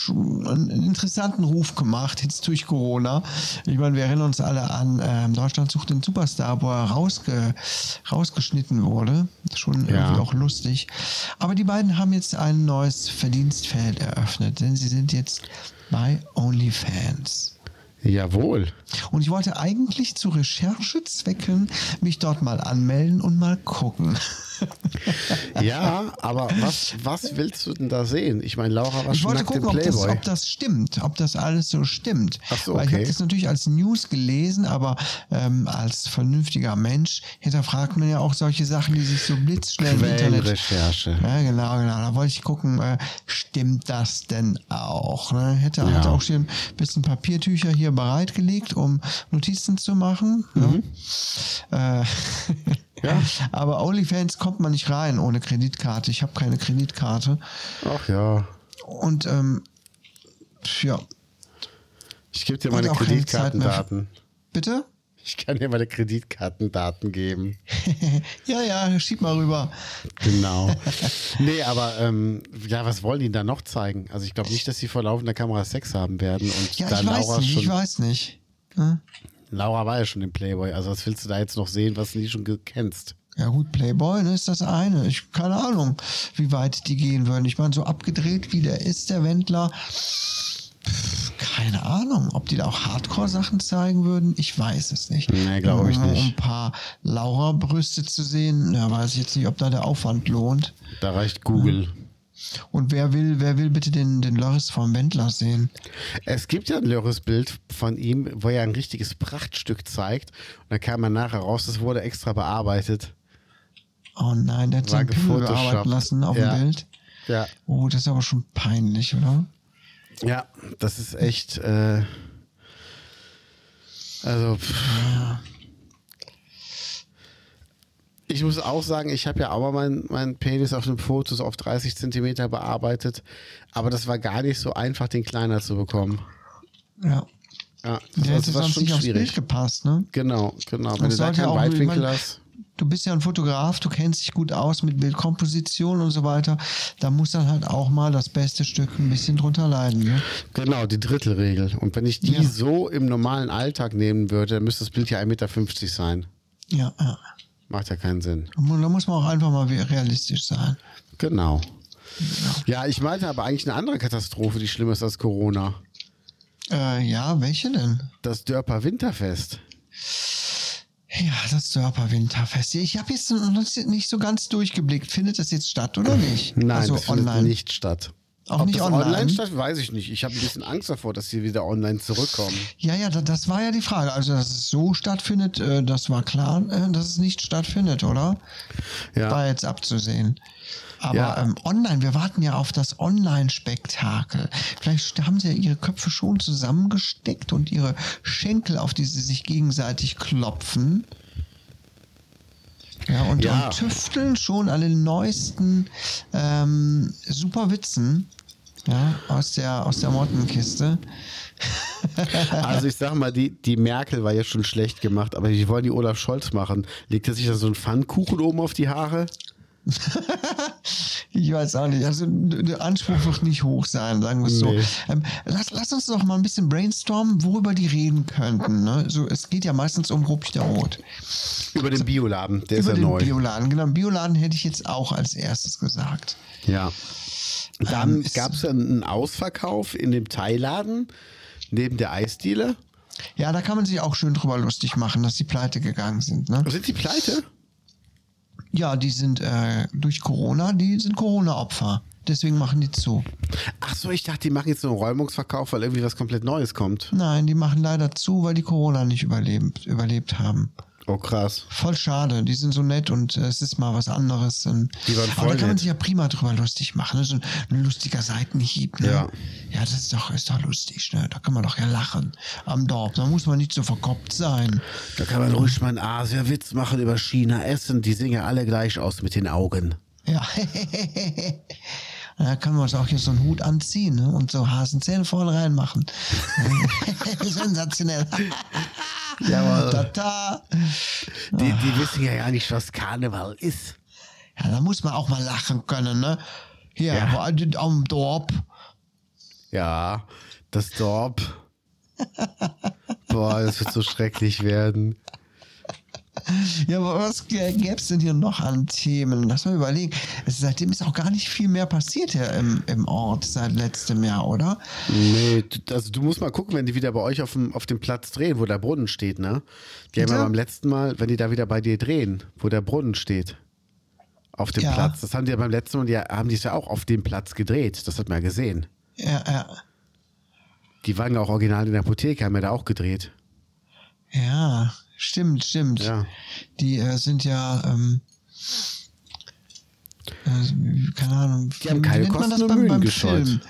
einen interessanten Ruf gemacht, jetzt durch Corona. Ich meine, wir erinnern uns alle an ähm, Deutschland sucht den Superstar, wo er rausge, rausgeschnitten wurde. Schon Ja. irgendwie auch lustig. Aber die beiden haben jetzt ein neues Verdienstfeld eröffnet, denn sie sind jetzt bei OnlyFans. Jawohl. Und ich wollte eigentlich zu Recherchezwecken mich dort mal anmelden und mal gucken. Ja, aber was, was willst du denn da sehen? Ich meine, Laura war Ich schon wollte gucken, ob das, ob das stimmt, ob das alles so stimmt. Ach so, Weil ich habe okay. das natürlich als News gelesen, aber ähm, als vernünftiger Mensch hinterfragt man ja auch solche Sachen, die sich so blitzschnell im Internet. Quellenrecherche. Ja, genau, genau. Da wollte ich gucken, äh, stimmt das denn auch? Ne? Hätte Ja. auch schon ein bisschen Papiertücher hier bereitgelegt, um Notizen zu machen. Ne? Äh, Mhm. <laughs> Ja. Aber OnlyFans kommt man nicht rein ohne Kreditkarte. Ich habe keine Kreditkarte. Ach ja. Und ähm, ja, Ich gebe dir meine. Kreditkartendaten. bitte? Ich kann dir meine Kreditkartendaten geben. <laughs> ja, ja, schieb mal rüber. Genau. <laughs> nee, aber ähm, ja, was wollen die da noch zeigen? Also ich glaube nicht, dass sie vor laufender Kamera Sex haben werden. Und Ja, da ich weiß Laura nicht, schon, ich weiß nicht. Ja? Laura war ja schon im Playboy. Also was willst du da jetzt noch sehen, was du nie schon kennst? Ja gut, Playboy ne, ist das eine. Ich keine Ahnung, wie weit die gehen würden. Ich meine, so abgedreht wie der ist, der Wendler. pff, Keine Ahnung, ob die da auch Hardcore-Sachen zeigen würden. Ich weiß es nicht. Nee, glaub ich Um nicht. ein paar Laura-Brüste zu sehen, ja, weiß ich jetzt nicht, ob da der Aufwand lohnt. Da reicht Google. Und wer will, wer will bitte den, den Loris vom Wendler sehen? Es gibt ja ein Lörres-Bild von ihm, wo er ein richtiges Prachtstück zeigt. Und da kam man nachher raus, das wurde extra bearbeitet. Oh nein, der hat War Pimmel gefotoshoppt. bearbeiten lassen auf Ja. dem Bild. Ja. Oh, das ist aber schon peinlich, oder? Ja, das ist echt. Äh, also. Pff. Ich ich muss auch sagen, ich habe ja auch mal meinen mein Penis auf dem Foto so auf 30 Zentimeter bearbeitet, aber das war gar nicht so einfach, den kleiner zu bekommen. Ja. Ja, Der das, hätte das war schon nicht aufs Bild schwierig. gepasst, ne? Genau, genau. Wenn Das du da keinen Weitwinkel hast. Du bist ja ein Fotograf, du kennst dich gut aus mit Bildkomposition und so weiter. Da muss dann halt auch mal das beste Stück ein bisschen drunter leiden. Ne? Genau, die Drittelregel. Und wenn ich die Ja. so im normalen Alltag nehmen würde, dann müsste das Bild ja 1,50 Meter sein. Ja, ja. Macht ja keinen Sinn. Da muss man auch einfach mal realistisch sein. Genau. Ja, ich meinte aber eigentlich eine andere Katastrophe, die schlimmer ist als Corona. Äh, ja, welche denn? Das Dörper Winterfest. Ja, das Dörper Winterfest. Ich habe jetzt noch nicht so ganz durchgeblickt. Findet das jetzt statt oder nicht? Nein, also das findet online. nicht statt. Auch Ob nicht online? online statt, weiß ich nicht. Ich habe ein bisschen Angst davor, dass sie wieder online zurückkommen. Ja, ja, da, das war ja die Frage. Also, dass es so stattfindet, äh, das war klar, äh, dass es nicht stattfindet, oder? Ja. War jetzt abzusehen. Aber Ja. ähm, online, wir warten ja auf das Online-Spektakel. Vielleicht haben sie ja ihre Köpfe schon zusammengesteckt und ihre Schenkel, auf die sie sich gegenseitig klopfen. Ja, und, Ja. und tüfteln schon an den neuesten ähm, Superwitzen ja, aus der, aus der Mottenkiste. <laughs> Also ich sag mal, die, die Merkel war ja schon schlecht gemacht, aber die wollen die Olaf Scholz machen. Legt er sich da so einen Pfannkuchen oben auf die Haare? <laughs> Ich weiß auch nicht. Also der Anspruch wird nicht hoch sein, sagen wir es Nee. so. Ähm, lass, lass uns doch mal ein bisschen brainstormen, worüber die reden könnten. Ne? So, es geht ja meistens um Rupchter Rot. Über den Bioladen, der Über ist ja den neu. Bioladen. Genau, Bioladen hätte ich jetzt auch als erstes gesagt. Ja. Dann gab es einen Ausverkauf in dem Thailaden neben der Eisdiele. Ja, da kann man sich auch schön drüber lustig machen, dass die pleite gegangen sind. Ne? Sind die pleite? Ja, die sind äh, durch Corona, die sind Corona-Opfer. Deswegen machen die zu. Ach so, ich dachte, die machen jetzt so einen Räumungsverkauf, weil irgendwie was komplett Neues kommt. Nein, die machen leider zu, weil die Corona nicht überlebt, überlebt haben. Oh krass. Voll schade, die sind so nett und äh, es ist mal was anderes. Und, Die waren aber voll da kann man sich ja prima drüber lustig machen. Ne? So ein, lustiger Seitenhieb. Ne? Ja. ja, das ist doch, ist doch lustig. Ne? Da kann man doch ja lachen am Dorf. Da muss man nicht so verkoppt sein. Da kann man ruhig mal einen Asia-Witz machen über China essen. Die sehen ja alle gleich aus mit den Augen. Ja. <laughs> Da kann man uns auch hier so einen Hut anziehen ne? und so Hasenzähne vorne reinmachen. <laughs> Sensationell. <laughs> Jawohl. <laughs> Tata. Die, die wissen ja gar nicht, was Karneval ist. Ja, da muss man auch mal lachen können, ne? Hier, Ja. am Dorf. Ja, das Dorf. <laughs> Boah, das wird so schrecklich werden. Ja, aber was gäbe es denn hier noch an Themen? Lass mal überlegen. Seitdem ist auch gar nicht viel mehr passiert hier im, im Ort seit letztem Jahr, oder? Nee, also du musst mal gucken, wenn die wieder bei euch auf dem, auf dem Platz drehen, wo der Brunnen steht, ne? Die haben ja beim letzten Mal, wenn die da wieder bei dir drehen, wo der Brunnen steht. Auf dem Ja. Platz. Das haben die ja beim letzten Mal, die haben die es ja auch auf dem Platz gedreht. Das hat man ja gesehen. Ja, ja. Die waren ja auch original in der Apotheke, haben ja da auch gedreht. Ja, stimmt, stimmt. Ja. Die äh, sind ja, ähm, äh, keine Ahnung. Die haben keine Kosten und Mühen gescheut. Film?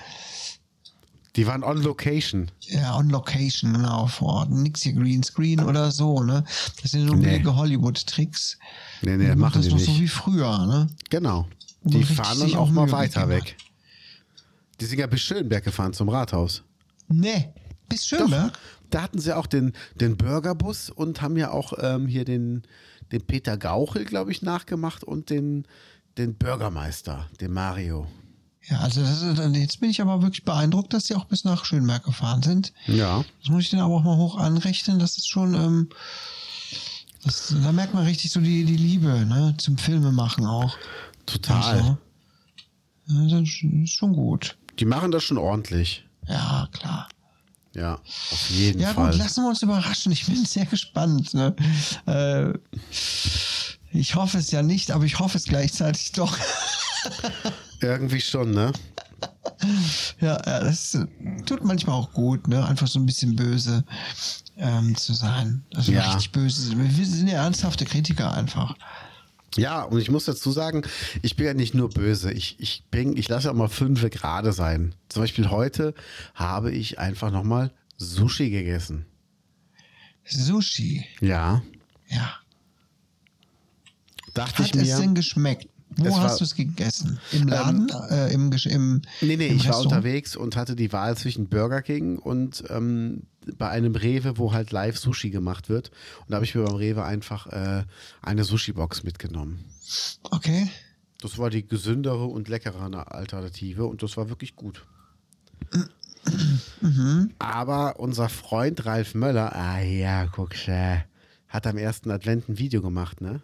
Die waren on location. Ja, on Location, genau, vor Ort. Nix hier Greenscreen oder so, ne? Das sind nur Nee. billige Hollywood-Tricks. Nee, nee, Die machen das die noch nicht. so wie früher, ne? Genau. Die fahren dann auch mal weiter weg. Die sind ja bis Schönberg gefahren zum Rathaus. Nee, bis Doch, Schönberg? da hatten sie auch den, den Burgerbus und haben ja auch ähm, hier den, den Peter Gauchel, glaube ich, nachgemacht und den, den Bürgermeister, den Mario. Ja, also das jetzt bin ich aber wirklich beeindruckt, dass die auch bis nach Schönberg gefahren sind. Ja. Das muss ich denen aber auch mal hoch anrechnen. Das ist schon, ähm, das, da merkt man richtig so die, die Liebe ne, zum Filmemachen auch. Total. Also, ja, das ist schon gut. Die machen das schon ordentlich. Ja, klar. Ja, auf jeden Ja Fall. gut, lassen wir uns überraschen. Ich bin sehr gespannt. Ne? Äh, ich hoffe es ja nicht, aber ich hoffe es gleichzeitig doch. <laughs> Irgendwie schon, ne? Ja, ja, das tut manchmal auch gut, ne? Einfach so ein bisschen böse ähm, zu sein. Also Ja. richtig böse. Wir sind ja ernsthafte Kritiker einfach. Ja, und ich muss dazu sagen, ich bin ja nicht nur böse. Ich, ich bin, ich lasse auch mal fünf gerade sein. Zum Beispiel heute habe ich einfach nochmal Sushi gegessen. Sushi, Ja. ja. dachte hat ich es mir. denn geschmeckt? Wo Es war- hast du es gegessen? Im Laden? äh, im, im, Nee, nee, im ich war Restaurant? unterwegs und hatte die Wahl zwischen Burger King und ähm, bei einem Rewe, wo halt live Sushi gemacht wird. Und da habe ich mir beim Rewe einfach äh, eine Sushi-Box mitgenommen. Okay. Das war die gesündere und leckere Alternative und das war wirklich gut. <clears throat> Aber unser Freund Ralf Möller, ah ja, guck, äh, hat am ersten Advent ein Video gemacht, ne?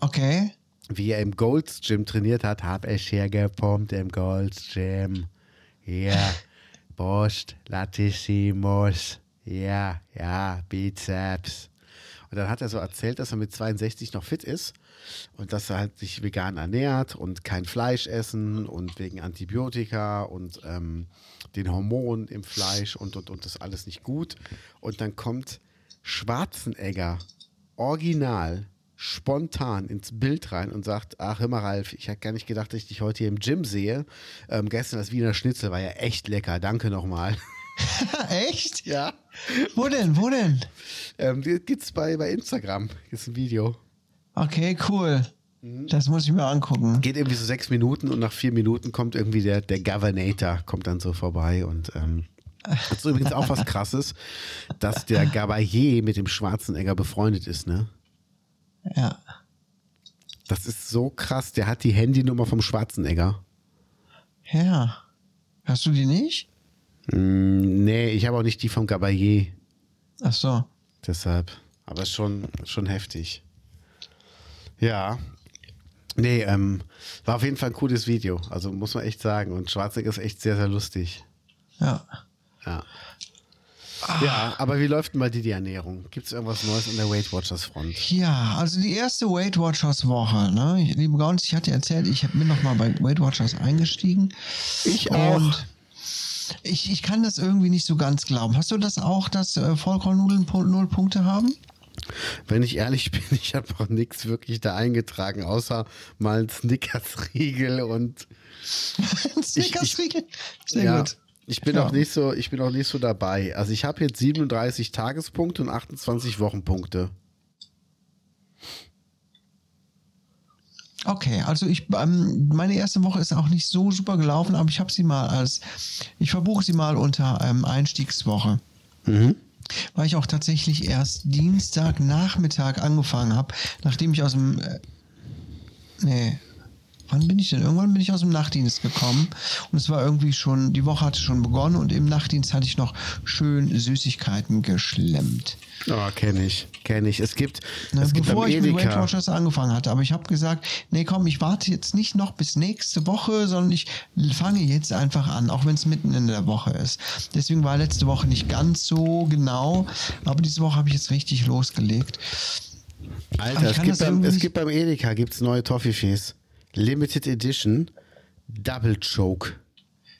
Okay. Wie er im Golds Gym trainiert hat, hab ich hier gepumpt im Golds Gym. Ja, Brust, Latissimus. Ja, ja, Bizeps. Und dann hat er so erzählt, dass er mit 62 noch fit ist und dass er halt sich vegan ernährt und kein Fleisch essen und wegen Antibiotika und ähm, den Hormonen im Fleisch und, und, und das alles nicht gut. Und dann kommt Schwarzenegger, original, spontan ins Bild rein und sagt, ach hör mal Ralf, ich hätte gar nicht gedacht, dass ich dich heute hier im Gym sehe. Ähm, gestern das Wiener Schnitzel war ja echt lecker, danke nochmal. <laughs> Echt? ja. Wo denn? Wo denn? Ähm, gibt's bei, bei Instagram, ist ein Video. Okay, cool. Mhm. Das muss ich mir angucken. Geht irgendwie so sechs Minuten und nach vier Minuten kommt irgendwie der, der Governator, kommt dann so vorbei und ähm, das ist übrigens auch was krasses, dass der <laughs> Gabayé mit dem Schwarzenegger befreundet ist, ne? Ja. Das ist so krass, der hat die Handynummer vom Schwarzenegger. Ja. Hast du die nicht? Mm, nee, ich habe auch nicht die vom Gabayé, Ach so. deshalb. Aber schon, schon heftig. Ja. Nee, ähm, war auf jeden Fall ein cooles Video. Also muss man echt sagen. Und Schwarzenegger ist echt sehr, sehr lustig. Ja. Ja. Ja, aber wie läuft denn bei dir die Ernährung? Gibt es irgendwas Neues an der Weight Watchers Front? Ja, also die erste Weight Watchers Woche, ne? Ich- Liebe Gauns, ich hatte erzählt, ich bin noch mal bei Weight Watchers eingestiegen. Ich Und ich, ich kann das irgendwie nicht so ganz glauben. Hast du das auch, dass äh, Vollkornnudeln null Punkte haben? Wenn ich ehrlich bin, <laughs> ich habe auch nichts wirklich da eingetragen, außer mal ein Snickers-Riegel und <laughs> Snickersriegel? Sehr ja, gut. Ich bin Ja. auch nicht so, ich bin auch nicht so dabei. Also ich habe jetzt 37 Tagespunkte und 28 Wochenpunkte. Okay, also ich, ähm, meine erste Woche ist auch nicht so super gelaufen, aber ich habe sie mal als, ich verbuche sie mal unter ähm, Einstiegswoche. Weil ich auch tatsächlich erst Dienstagnachmittag angefangen habe, nachdem ich aus dem, äh, nee, wann bin ich denn? Irgendwann bin ich aus dem Nachtdienst gekommen und es war irgendwie schon, die Woche hatte schon begonnen und im Nachtdienst hatte ich noch schön Süßigkeiten geschlemmt. Ja, kenne ich, kenne ich. Es gibt, Ne, es gibt bevor beim ich mit Weight. Watchers angefangen hatte. Aber ich habe gesagt, nee, komm, ich warte jetzt nicht noch bis nächste Woche, sondern ich fange jetzt einfach an, auch wenn es mitten in der Woche ist. Deswegen war letzte Woche nicht ganz so genau, aber diese Woche habe ich jetzt richtig losgelegt. Alter, es gibt, beim, es gibt beim Edeka gibt's neue Toffifees. Limited Edition Double Choke.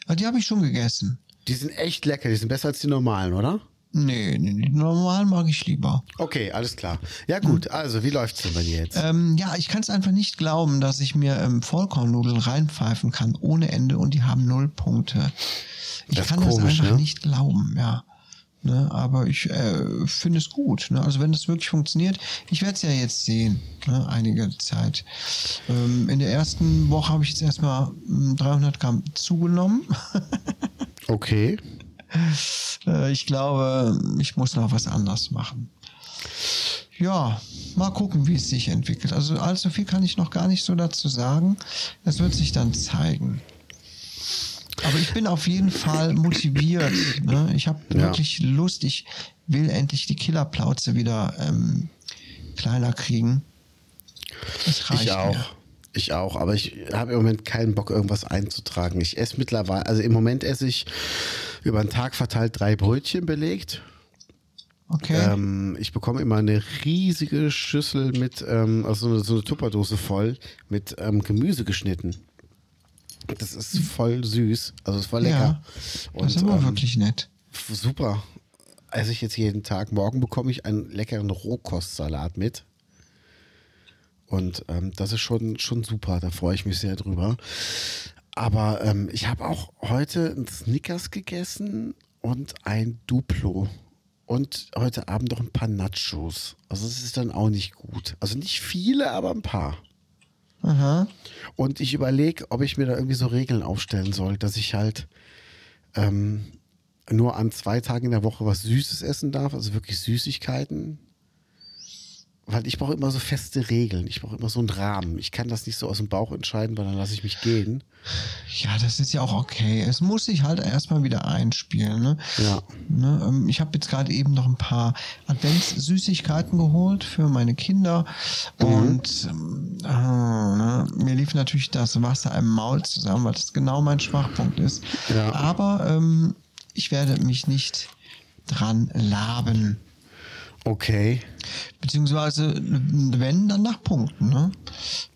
Aber die habe ich schon gegessen. Die sind echt lecker, die sind besser als die normalen, oder? Nee, nee, die normalen mag ich lieber. Okay, alles klar. Ja gut, also wie läuft's denn bei dir jetzt? Ähm, ja, ich kann es einfach nicht glauben, dass ich mir ähm, Vollkornnudeln reinpfeifen kann ohne Ende und die haben null Punkte. Ich Das kann das komisch, einfach ne? nicht glauben, ja. Ne, aber ich äh, finde es gut. Ne? Also wenn das wirklich funktioniert, ich werde es ja jetzt sehen, ne? einige Zeit. Ähm, in der ersten Woche habe ich jetzt erstmal mm, 300 Gramm zugenommen. <laughs> Okay. Äh, ich glaube, ich muss noch was anderes machen. Ja, mal gucken, wie es sich entwickelt. Also allzu viel kann ich noch gar nicht so dazu sagen. Das wird sich dann zeigen. Aber ich bin auf jeden Fall motiviert. Ne? Ich habe Ja. wirklich Lust. Ich will endlich die Killerplauze wieder ähm, kleiner kriegen. Das reicht Ich auch. Mir. Ich auch, aber ich habe im Moment keinen Bock, irgendwas einzutragen. Ich esse mittlerweile, also im Moment esse ich über den Tag verteilt drei Brötchen belegt. Okay. Ähm, ich bekomme immer eine riesige Schüssel mit, ähm, also so eine, so eine Tupperdose voll mit ähm, Gemüse geschnitten. Das ist voll süß, also es war lecker. ja, das ist aber ähm, wirklich nett. super. Esse ich jetzt jeden Tag. Morgen bekomme ich einen leckeren Rohkostsalat mit. Und ähm, das ist schon, schon super, da freue ich mich sehr drüber. Aber ähm, ich habe auch heute einen Snickers gegessen und ein Duplo. Und heute Abend noch ein paar Nachos. Also es ist dann auch nicht gut. Also nicht viele, aber ein paar. Und ich überlege, ob ich mir da irgendwie so Regeln aufstellen soll, dass ich halt ähm, nur an zwei Tagen in der Woche was Süßes essen darf, also wirklich Süßigkeiten. Weil ich brauche immer so feste Regeln. Ich brauche immer so einen Rahmen. Ich kann das nicht so aus dem Bauch entscheiden, weil dann lasse ich mich gehen. Ja, das ist ja auch okay. Es muss sich halt erstmal wieder einspielen. Ne? Ja. Ne, ähm, ich habe jetzt gerade eben noch ein paar Adventssüßigkeiten geholt für meine Kinder. Und ähm, ah, ne, mir lief natürlich das Wasser im Maul zusammen, weil das genau mein Schwachpunkt ist. Ja. Aber ähm, ich werde mich nicht dran laben. Okay. Beziehungsweise, wenn, dann nach Punkten, ne?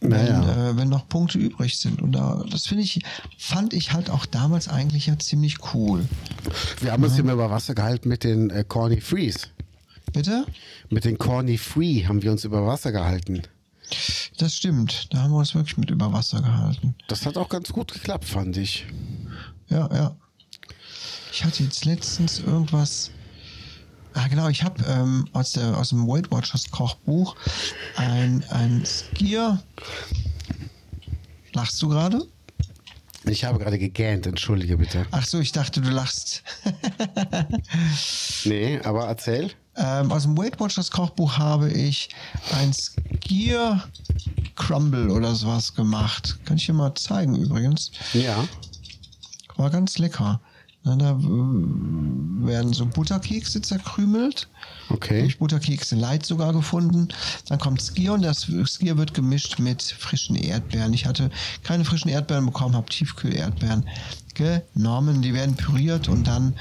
Naja. Wenn, äh, wenn noch Punkte übrig sind. Und da, das finde ich, fand ich halt auch damals eigentlich ja ziemlich cool. Wir haben uns mal über Wasser gehalten mit den äh, Corny Frees. Bitte? Mit den Corny Free haben wir uns über Wasser gehalten. Das stimmt. Da haben wir uns wirklich mit über Wasser gehalten. Das hat auch ganz gut geklappt, fand ich. Ja, ja. Ich hatte jetzt letztens irgendwas. Ah, genau, ich habe ähm, aus, der, aus dem Weight Watchers Kochbuch ein, ein Skier. Lachst du gerade? Ich habe gerade gegähnt, entschuldige bitte. Ach so, ich dachte, du lachst. <laughs> Nee, aber erzähl. Ähm, aus dem Weight Watchers Kochbuch habe ich ein Skier Crumble oder sowas gemacht. Kann ich dir mal zeigen übrigens. Ja. War ganz lecker. Na, da äh, werden so Butterkekse zerkrümelt. Okay. Habe ich Butterkekse Light sogar gefunden. Dann kommt Skier und das Skier wird gemischt mit frischen Erdbeeren. Ich hatte keine frischen Erdbeeren bekommen, habe Tiefkühl-Erdbeeren genommen. Die werden püriert und dann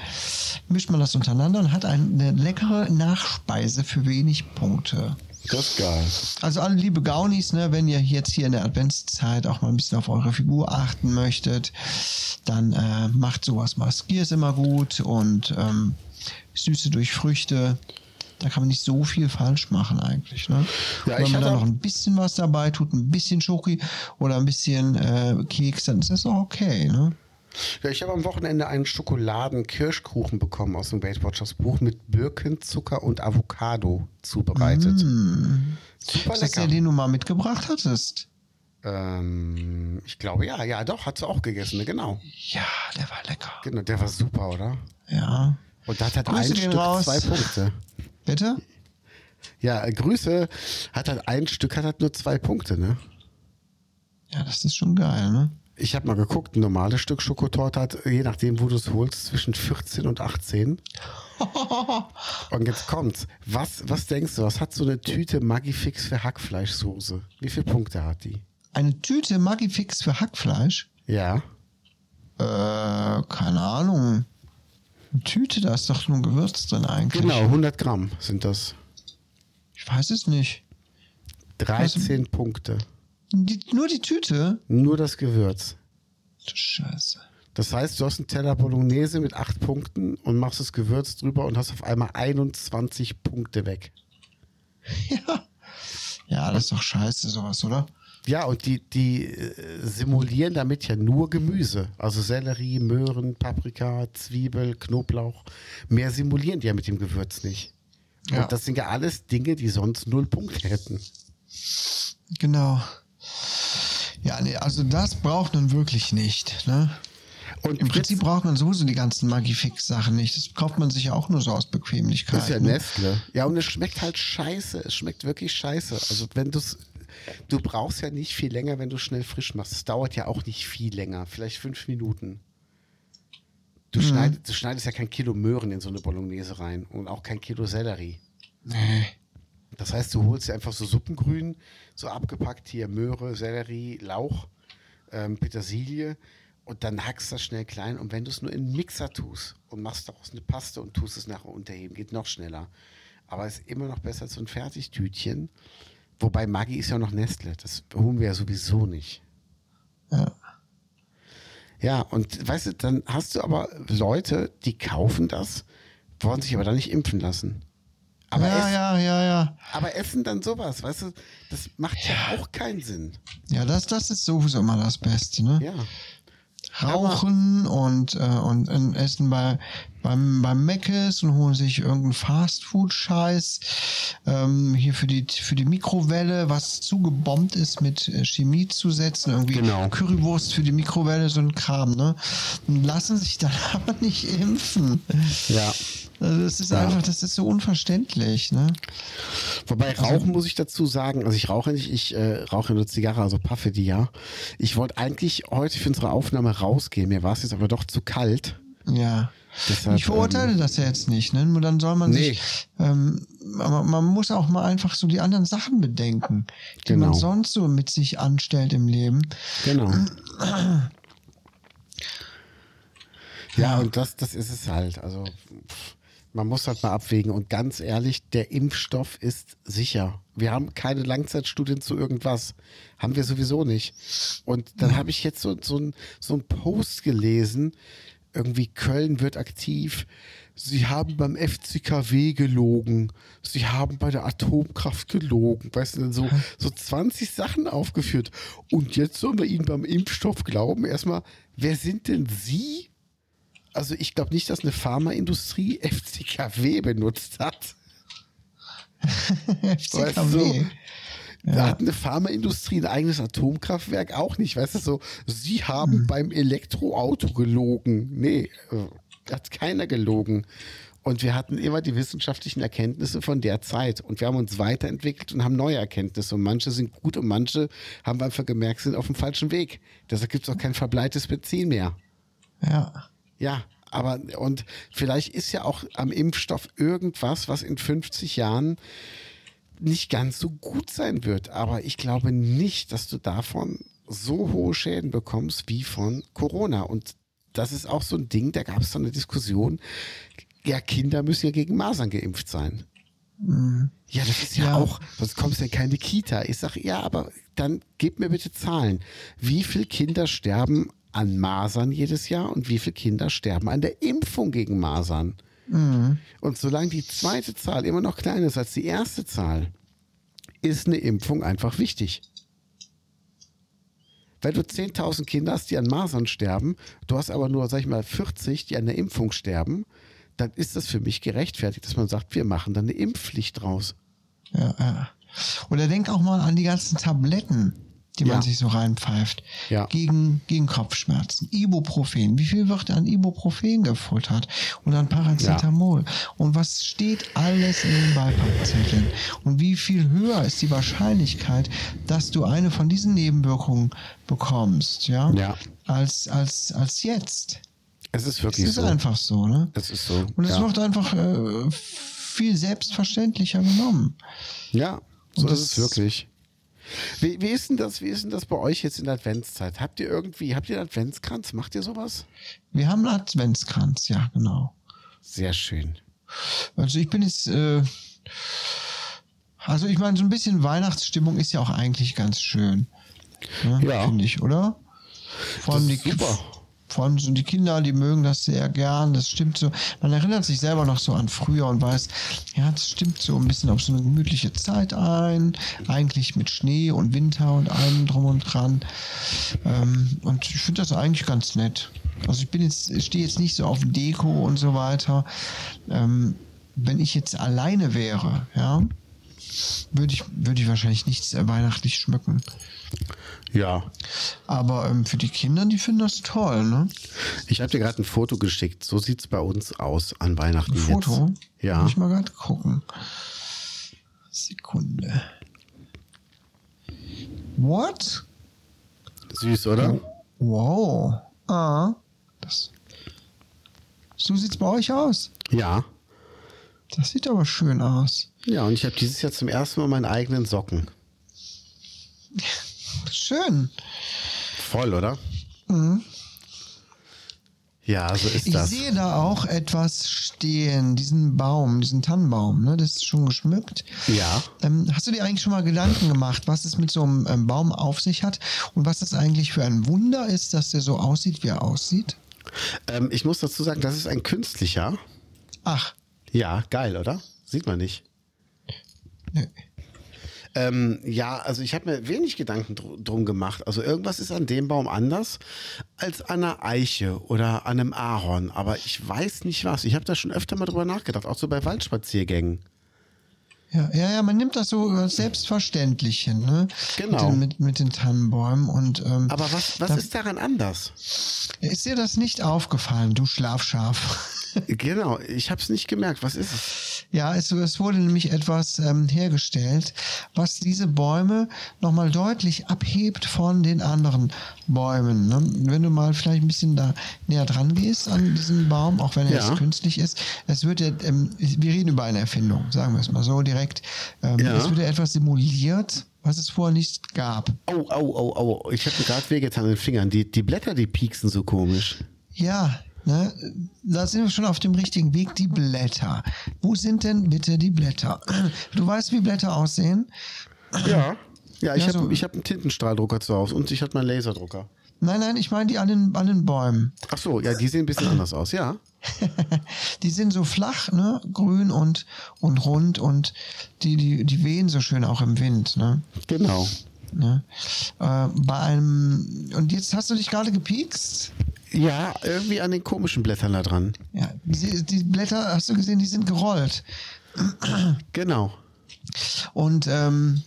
mischt man das untereinander und hat eine leckere Nachspeise für wenig Punkte. Das ist geil. Also alle liebe Gaunis, ne, wenn ihr jetzt hier in der Adventszeit auch mal ein bisschen auf eure Figur achten möchtet, dann äh, macht sowas mal. Skier ist immer gut und ähm, Süße durch Früchte. Da kann man nicht so viel falsch machen eigentlich. Ne? Ja, wenn ich man da noch ein bisschen was dabei tut, ein bisschen Schoki oder ein bisschen äh, Keks, dann ist das auch okay. Ne? Ja, ich habe am Wochenende einen Schokoladen-Kirschkuchen bekommen aus dem Weight Watchers Buch mit Birkenzucker und Avocado zubereitet. Super Mm. Ist das der, den du mal mitgebracht hattest? Ähm, ich glaube, ja, ja, doch, hat sie auch gegessen, ne? genau. Ja, der war lecker. Genau, der war super, oder? Ja. Und da hat halt Grüße ein Stück raus. zwei Punkte. Bitte? Ja, Grüße hat halt ein Stück, hat halt nur zwei Punkte, ne? Ja, das ist schon geil, ne? Ich habe mal geguckt, ein normales Stück Schokotorte hat, je nachdem, wo du es holst, zwischen 14 und 18. <laughs> und jetzt kommt's. Was, was denkst du, was hat so eine Tüte Magifix für Hackfleischsoße? Wie viele Punkte hat die? Eine Tüte Magifix für Hackfleisch? Ja. Äh, keine Ahnung. Eine Tüte, da ist doch nur Gewürz drin eigentlich. Genau, 100 Gramm sind das. Ich weiß es nicht. 13 Punkte. Die, nur die Tüte? Nur das Gewürz. Du Scheiße. Das heißt, du hast einen Teller Bolognese mit 8 Punkten und machst das Gewürz drüber und hast auf einmal 21 Punkte weg. <laughs> Ja. Ja, das ist doch scheiße, sowas, oder? Ja, und die, die äh, simulieren damit ja nur Gemüse. Also Sellerie, Möhren, Paprika, Zwiebel, Knoblauch. Mehr simulieren die ja mit dem Gewürz nicht. Ja. Und das sind ja alles Dinge, die sonst null Punkte hätten. Genau. Ja, nee, also das braucht man wirklich nicht, ne? Und Im Prinzip braucht man sowieso die ganzen Magifix-Sachen nicht. Das kauft man sich ja auch nur so aus Bequemlichkeit. Das ist ja ne? Nestle. Ja, und es schmeckt halt scheiße. Es schmeckt wirklich scheiße. Also wenn du du brauchst ja nicht viel länger, wenn du schnell frisch machst. Es dauert ja auch nicht viel länger. Vielleicht fünf Minuten. Du, schneidest, du schneidest ja kein Kilo Möhren in so eine Bolognese rein und auch kein Kilo Sellerie. Nee. Das heißt, du holst dir einfach so Suppengrün, so abgepackt hier Möhre, Sellerie, Lauch, ähm, Petersilie und dann hackst das schnell klein. Und wenn du es nur in den Mixer tust und machst daraus eine Paste und tust es nachher unterheben, geht noch schneller. Aber es ist immer noch besser als so ein Fertigtütchen. Wobei Maggi ist ja noch Nestle. Das holen wir ja sowieso nicht. Ja. Ja, und weißt du, dann hast du aber Leute, die kaufen das, wollen sich aber dann nicht impfen lassen. Aber, ja, essen, ja, ja, ja. aber essen dann sowas, weißt du, das macht ja, auch keinen Sinn. Ja, das, das ist sowieso immer das Beste, ne? Ja. Rauchen und, äh, und, und Essen bei, beim, beim Meckes und holen sich irgendeinen Fastfood-Scheiß. Ähm, hier für die, für die Mikrowelle, was zugebombt ist mit äh, Chemiezusätzen, irgendwie Genau. Currywurst für die Mikrowelle, so ein Kram, ne? Und lassen sich dann <laughs> aber nicht impfen. Ja. Also das ist Ja. einfach, das ist so unverständlich, ne? Wobei Also rauchen muss ich dazu sagen, also ich rauche nicht, ich äh, rauche nur Zigarre, also paffe die ja. Ich wollte eigentlich heute für unsere Aufnahme rausgehen, mir war es jetzt aber doch zu kalt. Ja. Deshalb, ich verurteile ähm, das ja jetzt nicht, ne? Nur dann soll man Nee. sich, ähm, aber man muss auch mal einfach so die anderen Sachen bedenken, die Genau. man sonst so mit sich anstellt im Leben. Genau. <clears throat> Ja, und das, das ist es halt. Also man muss halt mal abwägen. Und ganz ehrlich, der Impfstoff ist sicher. Wir haben keine Langzeitstudien zu irgendwas. Haben wir sowieso nicht. Und dann habe ich jetzt so, so, ein, so ein Post gelesen. Irgendwie Köln wird aktiv. Sie haben beim FCKW gelogen. Sie haben bei der Atomkraft gelogen. Weißt du, so, so 20 Sachen aufgeführt. Und jetzt sollen wir ihnen beim Impfstoff glauben. Erstmal, wer sind denn Sie? Also ich glaube nicht, dass eine Pharmaindustrie FCKW benutzt hat. <laughs> Weißt FCKW. Du? Da hat eine Pharmaindustrie ein eigenes Atomkraftwerk auch nicht. Weißt du, so, sie haben beim Elektroauto gelogen. Nee, äh, hat keiner gelogen. Und wir hatten immer die wissenschaftlichen Erkenntnisse von der Zeit. Und wir haben uns weiterentwickelt und haben neue Erkenntnisse. Und manche sind gut und manche haben wir einfach gemerkt, sind auf dem falschen Weg. Deshalb gibt es auch kein verbleites Benzin mehr. Ja. Ja, aber und vielleicht ist ja auch am Impfstoff irgendwas, was in 50 Jahren nicht ganz so gut sein wird. Aber ich glaube nicht, dass du davon so hohe Schäden bekommst wie von Corona. Und das ist auch so ein Ding, da gab es so eine Diskussion. Ja, Kinder müssen ja gegen Masern geimpft sein. Ja, das ist ja, Ja. auch, sonst kommst du in keine Kita. Ich sage, ja, aber dann gib mir bitte Zahlen. Wie viele Kinder sterben an Masern jedes Jahr und wie viele Kinder sterben an der Impfung gegen Masern? Und solange die zweite Zahl immer noch kleiner ist als die erste Zahl, ist eine Impfung einfach wichtig. Wenn du 10.000 Kinder hast, die an Masern sterben, du hast aber nur, sag ich mal, 40, die an der Impfung sterben, dann ist das für mich gerechtfertigt, dass man sagt, wir machen dann eine Impfpflicht draus. Ja, ja. Oder denk auch mal an die ganzen Tabletten, die man Ja. sich so reinpfeift. Ja. Gegen, gegen Kopfschmerzen. Ibuprofen. Wie viel wird an Ibuprofen gefuttert? Und an Paracetamol. Und was steht alles in den Beipackzetteln? Und wie viel höher ist die Wahrscheinlichkeit, dass du eine von diesen Nebenwirkungen bekommst, ja? Ja. Als, als, als jetzt. Es ist Es wirklich ist so. einfach so, ne? Es ist so. Und es ja. wird einfach äh, viel selbstverständlicher genommen. ja, so Und ist das- es wirklich. Wie, wie, ist denn das, wie ist denn das bei euch jetzt in der Adventszeit? Habt ihr irgendwie, habt ihr einen Adventskranz? Macht ihr sowas? Wir haben einen Adventskranz, ja, genau. Sehr schön. Also ich bin jetzt, äh, also ich meine, so ein bisschen Weihnachtsstimmung ist ja auch eigentlich ganz schön. Ne, Ja. Finde ich, oder? Vor allem, die, super. Vor allem so die Kinder, die mögen das sehr gern. Das stimmt so. Man erinnert sich selber noch so an früher und weiß, ja, das stimmt so ein bisschen auf so eine gemütliche Zeit ein. Eigentlich mit Schnee und Winter und allem drum und dran. Ähm, und ich finde das eigentlich ganz nett. Also ich bin jetzt, stehe jetzt nicht so auf Deko und so weiter. Ähm, wenn ich jetzt alleine wäre, ja, würde ich, würde ich wahrscheinlich nichts weihnachtlich schmücken. Ja. Aber ähm, für die Kinder, die finden das toll, ne? Ich habe dir gerade ein Foto geschickt. So sieht es bei uns aus an Weihnachten Ein Foto? jetzt. Ja. Muss ich mal gerade gucken. Sekunde. What? Süß, oder? Wow. Ah. Das. So sieht's bei euch aus. Ja. Das sieht aber schön aus. Ja, und ich habe dieses Jahr zum ersten Mal meine eigenen Socken. Schön. Voll, oder? Ja, so ist Ich das. sehe da auch etwas stehen, diesen Baum, diesen Tannenbaum, ne? Das ist schon geschmückt. Ja. Ähm, hast du dir eigentlich schon mal Gedanken gemacht, was es mit so einem ähm, Baum auf sich hat und was das eigentlich für ein Wunder ist, dass der so aussieht, wie er aussieht? Ähm, ich muss dazu sagen, das ist ein künstlicher. Ach, Ja, geil, oder? Sieht man nicht. nö. Ähm, ja, also ich habe mir wenig Gedanken dr drum gemacht. Also irgendwas ist an dem Baum anders als an einer Eiche oder an einem Ahorn. Aber ich weiß nicht was. Ich habe da schon öfter mal drüber nachgedacht, auch so bei Waldspaziergängen. Ja, ja, ja, man nimmt das so als selbstverständlich hin, ne? Genau. Mit den, mit, mit den Tannenbäumen und ähm, Aber was, was da- ist daran anders? ist dir das nicht aufgefallen, du Schlafschaf? Genau, ich habe es nicht gemerkt. Was ist es? Ja, es, es wurde nämlich etwas ähm, hergestellt, was diese Bäume nochmal deutlich abhebt von den anderen Bäumen. Ne? Wenn du mal vielleicht ein bisschen da näher dran gehst an diesen Baum, auch wenn er Ja. jetzt künstlich ist, es wird ja, ähm, wir reden über eine Erfindung, sagen wir es mal so direkt. Ähm, Ja. Es wird ja etwas simuliert, was es vorher nicht gab. Au, au, au, au. Ich habe gerade wehgetan an den Fingern. Die, die Blätter, die pieksen so komisch. Ja, ne, da sind wir schon auf dem richtigen Weg. Die Blätter. Wo sind denn bitte die Blätter? Du weißt, wie Blätter aussehen? Ja. Ja, ich Ja, habe so- ich hab einen Tintenstrahldrucker zu Hause und ich habe meinen Laserdrucker. Nein, nein, ich meine die an den, an den Bäumen. Ach so, ja, die sehen ein bisschen anders aus, ja. <laughs> Die sind so flach, ne, grün und, und rund und die, die, die wehen so schön auch im Wind, ne. Genau. ne? Äh, bei einem, und jetzt hast du dich gerade gepiekst? Ja, irgendwie an den komischen Blättern da dran. Ja, die, die Blätter, hast du gesehen, die sind gerollt. Genau. Und ähm,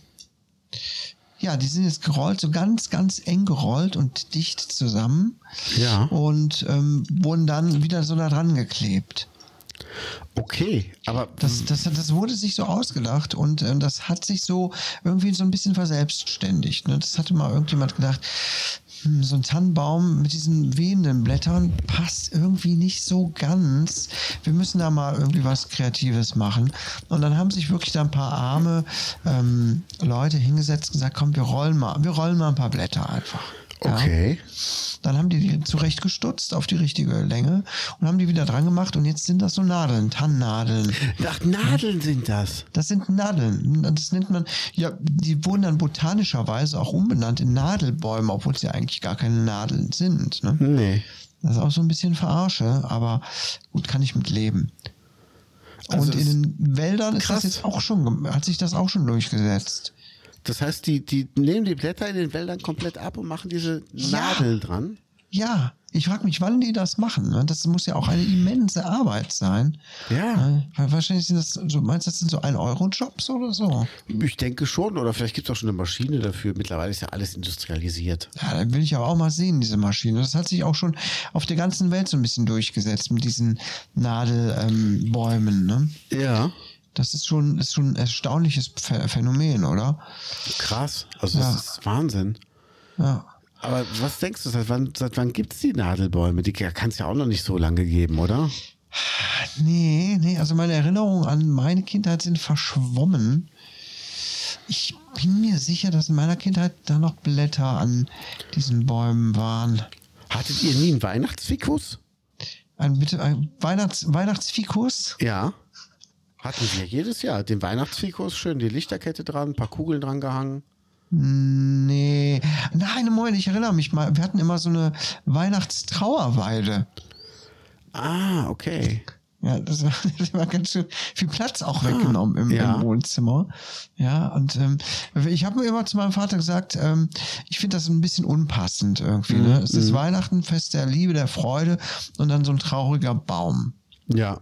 ja, die sind jetzt gerollt, so ganz, ganz eng gerollt und dicht zusammen. Ja. Und ähm, wurden dann wieder so da dran geklebt. Okay, aber Das, das, das wurde sich so ausgedacht und äh, das hat sich so irgendwie so ein bisschen verselbstständigt. Ne? Das hatte mal irgendjemand gedacht, so ein Tannenbaum mit diesen wehenden Blättern passt irgendwie nicht so ganz. Wir müssen da mal irgendwie was Kreatives machen. Und dann haben sich wirklich da ein paar arme ähm, Leute hingesetzt und gesagt, komm, wir rollen mal, wir rollen mal ein paar Blätter einfach. Ja? okay. Dann haben die die zurechtgestutzt auf die richtige Länge und haben die wieder dran gemacht und jetzt sind das so Nadeln, Tannennadeln. Ach, Nadeln sind das. Das sind Nadeln. Das nennt man, ja, die wurden dann botanischerweise auch umbenannt in Nadelbäume, obwohl es ja eigentlich gar keine Nadeln sind. Ne? Nee. Das ist auch so ein bisschen Verarsche, aber gut, kann ich mit leben. Also und in den Wäldern ist das jetzt auch schon, hat sich das auch schon durchgesetzt. Das heißt, die, die nehmen die Blätter in den Wäldern komplett ab und machen diese Ja. Nadeln dran. Ja, ich frage mich, wann die das machen. ne? Das muss ja auch eine immense Arbeit sein. Ja. Ne? Weil Wahrscheinlich sind das, so, meinst du, das sind so 1-Euro-Jobs oder so? Ich denke schon, oder vielleicht gibt es auch schon eine Maschine dafür. Mittlerweile ist ja alles industrialisiert. Ja, dann will ich aber auch mal sehen, diese Maschine. Das hat sich auch schon auf der ganzen Welt so ein bisschen durchgesetzt mit diesen Nadelbäumen. Ähm, ne? Ja. Das ist schon, ist schon ein erstaunliches Ph- Phänomen, oder? Krass. Also Ja. das ist Wahnsinn. Ja. Aber was denkst du, seit wann, seit wann gibt es die Nadelbäume? Die kann es ja auch noch nicht so lange geben, oder? Nee, nee, also meine Erinnerungen an meine Kindheit sind verschwommen. Ich bin mir sicher, dass in meiner Kindheit da noch Blätter an diesen Bäumen waren. Hattet ihr nie einen Weihnachtsfikus? Ein, bitte, ein Weihnachts, Weihnachtsfikus? Ja. Hatten wir jedes Jahr. Den Weihnachtsfikus, schön die Lichterkette dran, ein paar Kugeln dran gehangen. Nee. Nein, Moment, ich erinnere mich mal. Wir hatten immer so eine Weihnachtstrauerweide. Ah, okay. Ja, das war, <laughs> das war ganz schön viel Platz auch weggenommen im, ja. im Wohnzimmer. Ja, und ähm, ich habe mir immer zu meinem Vater gesagt, ähm, ich finde das ein bisschen unpassend irgendwie. Ne? Es ist Weihnachten, Fest der Liebe, der Freude und dann so ein trauriger Baum. Ja.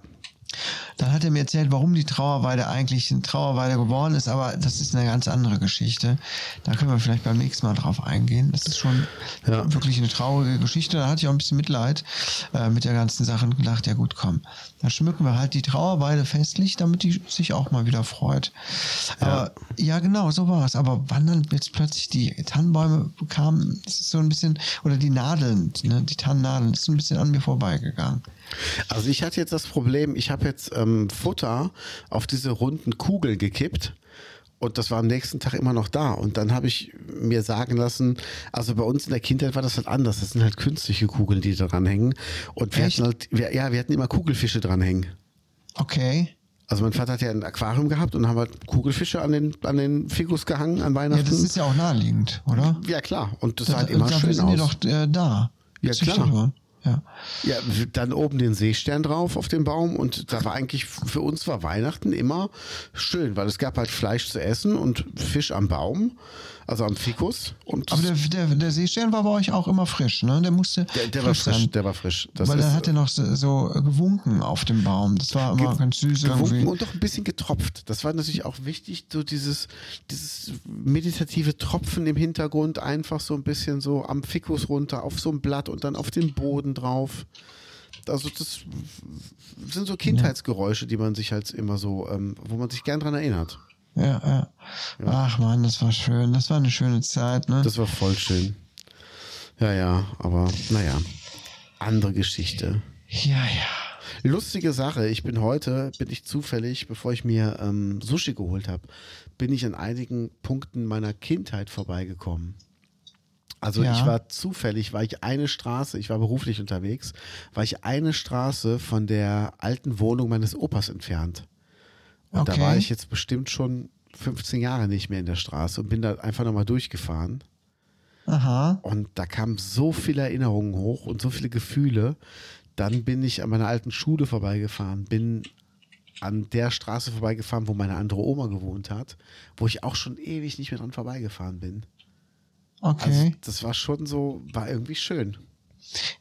Dann hat er mir erzählt, warum die Trauerweide eigentlich eine Trauerweide geworden ist, aber das ist eine ganz andere Geschichte. Da können wir vielleicht beim nächsten Mal drauf eingehen. Das ist schon Ja. wirklich eine traurige Geschichte. Da hatte ich auch ein bisschen Mitleid äh, mit der ganzen Sache und gedacht, ja gut, komm, dann schmücken wir halt die Trauerweide festlich, damit die sich auch mal wieder freut. Aber ja, genau, so war es. Aber wann dann jetzt plötzlich die Tannenbäume kamen, das ist so ein bisschen, oder die Nadeln, ne, die Tannennadeln, ist so ein bisschen an mir vorbeigegangen. Also ich hatte jetzt das Problem, ich habe jetzt ähm, Futter auf diese runden Kugeln gekippt und das war am nächsten Tag immer noch da. Und dann habe ich mir sagen lassen, also bei uns in der Kindheit war das halt anders. Das sind halt künstliche Kugeln, die da dranhängen. Und wir Echt? hatten halt, wir, ja, wir hatten immer Kugelfische dranhängen. Okay. Also mein Vater hat ja ein Aquarium gehabt und haben halt Kugelfische an den, an den Fikus gehangen an Ja, Weihnachten. das ist ja auch naheliegend, oder? Ja, klar. Und das sah halt immer schön sind aus. die doch äh, da. Ja, klar. Ja. Ja, dann oben den Seestern drauf auf dem Baum und da war eigentlich, für uns war Weihnachten immer schön, weil es gab halt Fleisch zu essen und Fisch am Baum, also am Fikus. Und Aber der, der, der Seestern war bei euch auch immer frisch, ne? Der musste. der, der war frisch, sein. der war frisch. Das Weil dann hat er noch so, so gewunken auf dem Baum. Das war immer ganz süß gewunken irgendwie. und doch ein bisschen getropft. Das war natürlich auch wichtig, so dieses, dieses meditative Tropfen im Hintergrund, einfach so ein bisschen so am Fikus runter, auf so ein Blatt und dann auf den Boden drauf. Also das sind so Kindheitsgeräusche, die man sich halt immer so, ähm, wo man sich gern dran erinnert. Ja, ja. Ach man, das war schön. Das war eine schöne Zeit, ne? Das war voll schön. Ja, ja, aber naja, andere Geschichte. ja, ja. Lustige Sache, ich bin heute, bin ich zufällig, bevor ich mir ähm, Sushi geholt habe, bin ich an einigen Punkten meiner Kindheit vorbeigekommen. Also Ja. ich war zufällig, war ich eine Straße, ich war beruflich unterwegs, war ich eine Straße von der alten Wohnung meines Opas entfernt. Und da Okay. war ich jetzt bestimmt schon 15 Jahre nicht mehr in der Straße und bin da einfach nochmal durchgefahren. Aha. Und da kamen so viele Erinnerungen hoch und so viele Gefühle. Dann bin ich an meiner alten Schule vorbeigefahren, bin an der Straße vorbeigefahren, wo meine andere Oma gewohnt hat, wo ich auch schon ewig nicht mehr dran vorbeigefahren bin. Also Okay. das war schon so, war irgendwie schön.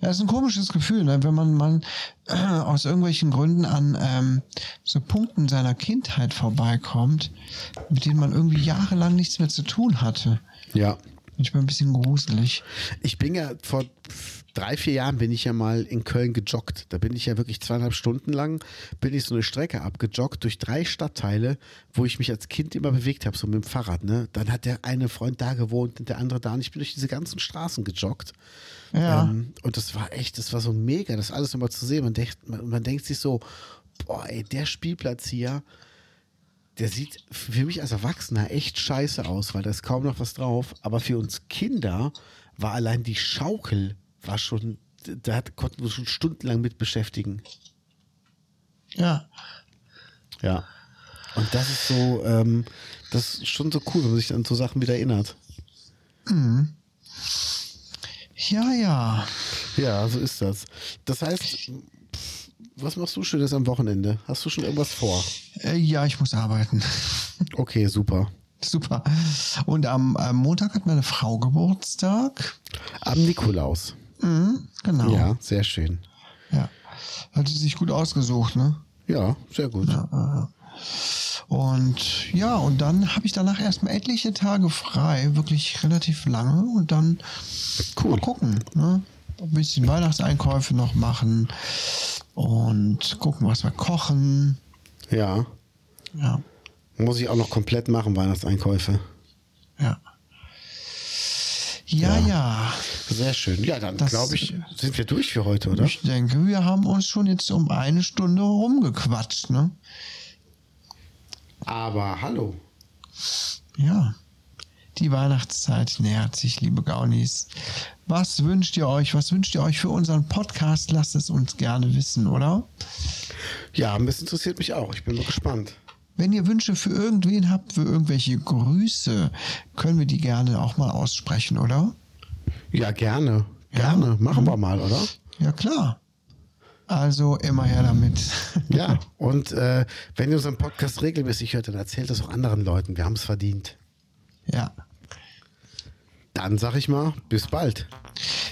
Ja, das ist ein komisches Gefühl, ne? wenn man, man äh, aus irgendwelchen Gründen an ähm, so Punkten seiner Kindheit vorbeikommt, mit denen man irgendwie jahrelang nichts mehr zu tun hatte. Ja. Manchmal ein bisschen gruselig. Ich bin ja vor drei, vier Jahren bin ich ja mal in Köln gejoggt. Da bin ich ja wirklich zweieinhalb Stunden lang, bin ich so eine Strecke abgejoggt durch drei Stadtteile, wo ich mich als Kind immer bewegt habe, so mit dem Fahrrad. Ne? Dann hat der eine Freund da gewohnt und der andere da. Und ich bin durch diese ganzen Straßen gejoggt. Ja. Ähm, und das war echt, das war so mega, das alles nochmal zu sehen. Man denkt, man, man denkt sich so, boah, ey, der Spielplatz hier, der sieht für mich als Erwachsener echt scheiße aus, weil da ist kaum noch was drauf. Aber für uns Kinder war allein die Schaukel, war schon, da hat, konnten wir schon stundenlang mit beschäftigen. Ja. Ja. Und das ist so, ähm, das ist schon so cool, wenn man sich an so Sachen wieder erinnert. Ja, ja. Ja, so ist das. Das heißt, was machst du Schönes am Wochenende? Hast du schon irgendwas vor? Äh, ja, ich muss arbeiten. <laughs> Okay, super. Super. Und am, am Montag hat meine Frau Geburtstag. Am Nikolaus. Mhm, genau. Ja, sehr schön. ja. Hat sie sich gut ausgesucht, ne? Ja, sehr gut. Und ja, und dann habe ich danach erstmal etliche Tage frei, wirklich relativ lange. Und dann Cool. mal gucken, ne? Ein bisschen Weihnachtseinkäufe noch machen und gucken, was wir kochen. Ja. Ja, Muss ich auch noch komplett machen, Weihnachtseinkäufe. ja. Ja, Ja. ja. Sehr schön. Ja, dann glaube ich, sind wir durch für heute, oder? Ich denke, wir haben uns schon jetzt um eine Stunde rumgequatscht, ne? Aber hallo. Ja. Die Weihnachtszeit nähert sich, liebe Gaunis. Was wünscht ihr euch? Was wünscht ihr euch für unseren Podcast? Lasst es uns gerne wissen, oder? Ja, das interessiert mich auch. Ich bin mal gespannt. Wenn ihr Wünsche für irgendwen habt, für irgendwelche Grüße, können wir die gerne auch mal aussprechen, oder? Ja, gerne. Ja. Gerne. Machen wir mal, oder? Ja, klar. Also immer her damit. <laughs> Ja. Und äh, wenn ihr unseren Podcast regelmäßig hört, dann erzählt das auch anderen Leuten. Wir haben es verdient. ja. Dann sag ich mal, bis bald.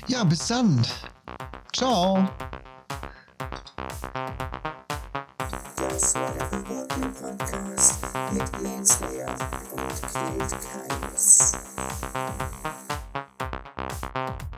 Ja, bis dann. Ciao. Das war der Revolting Podcast mit Lance Leer und Kate Keines. Bye.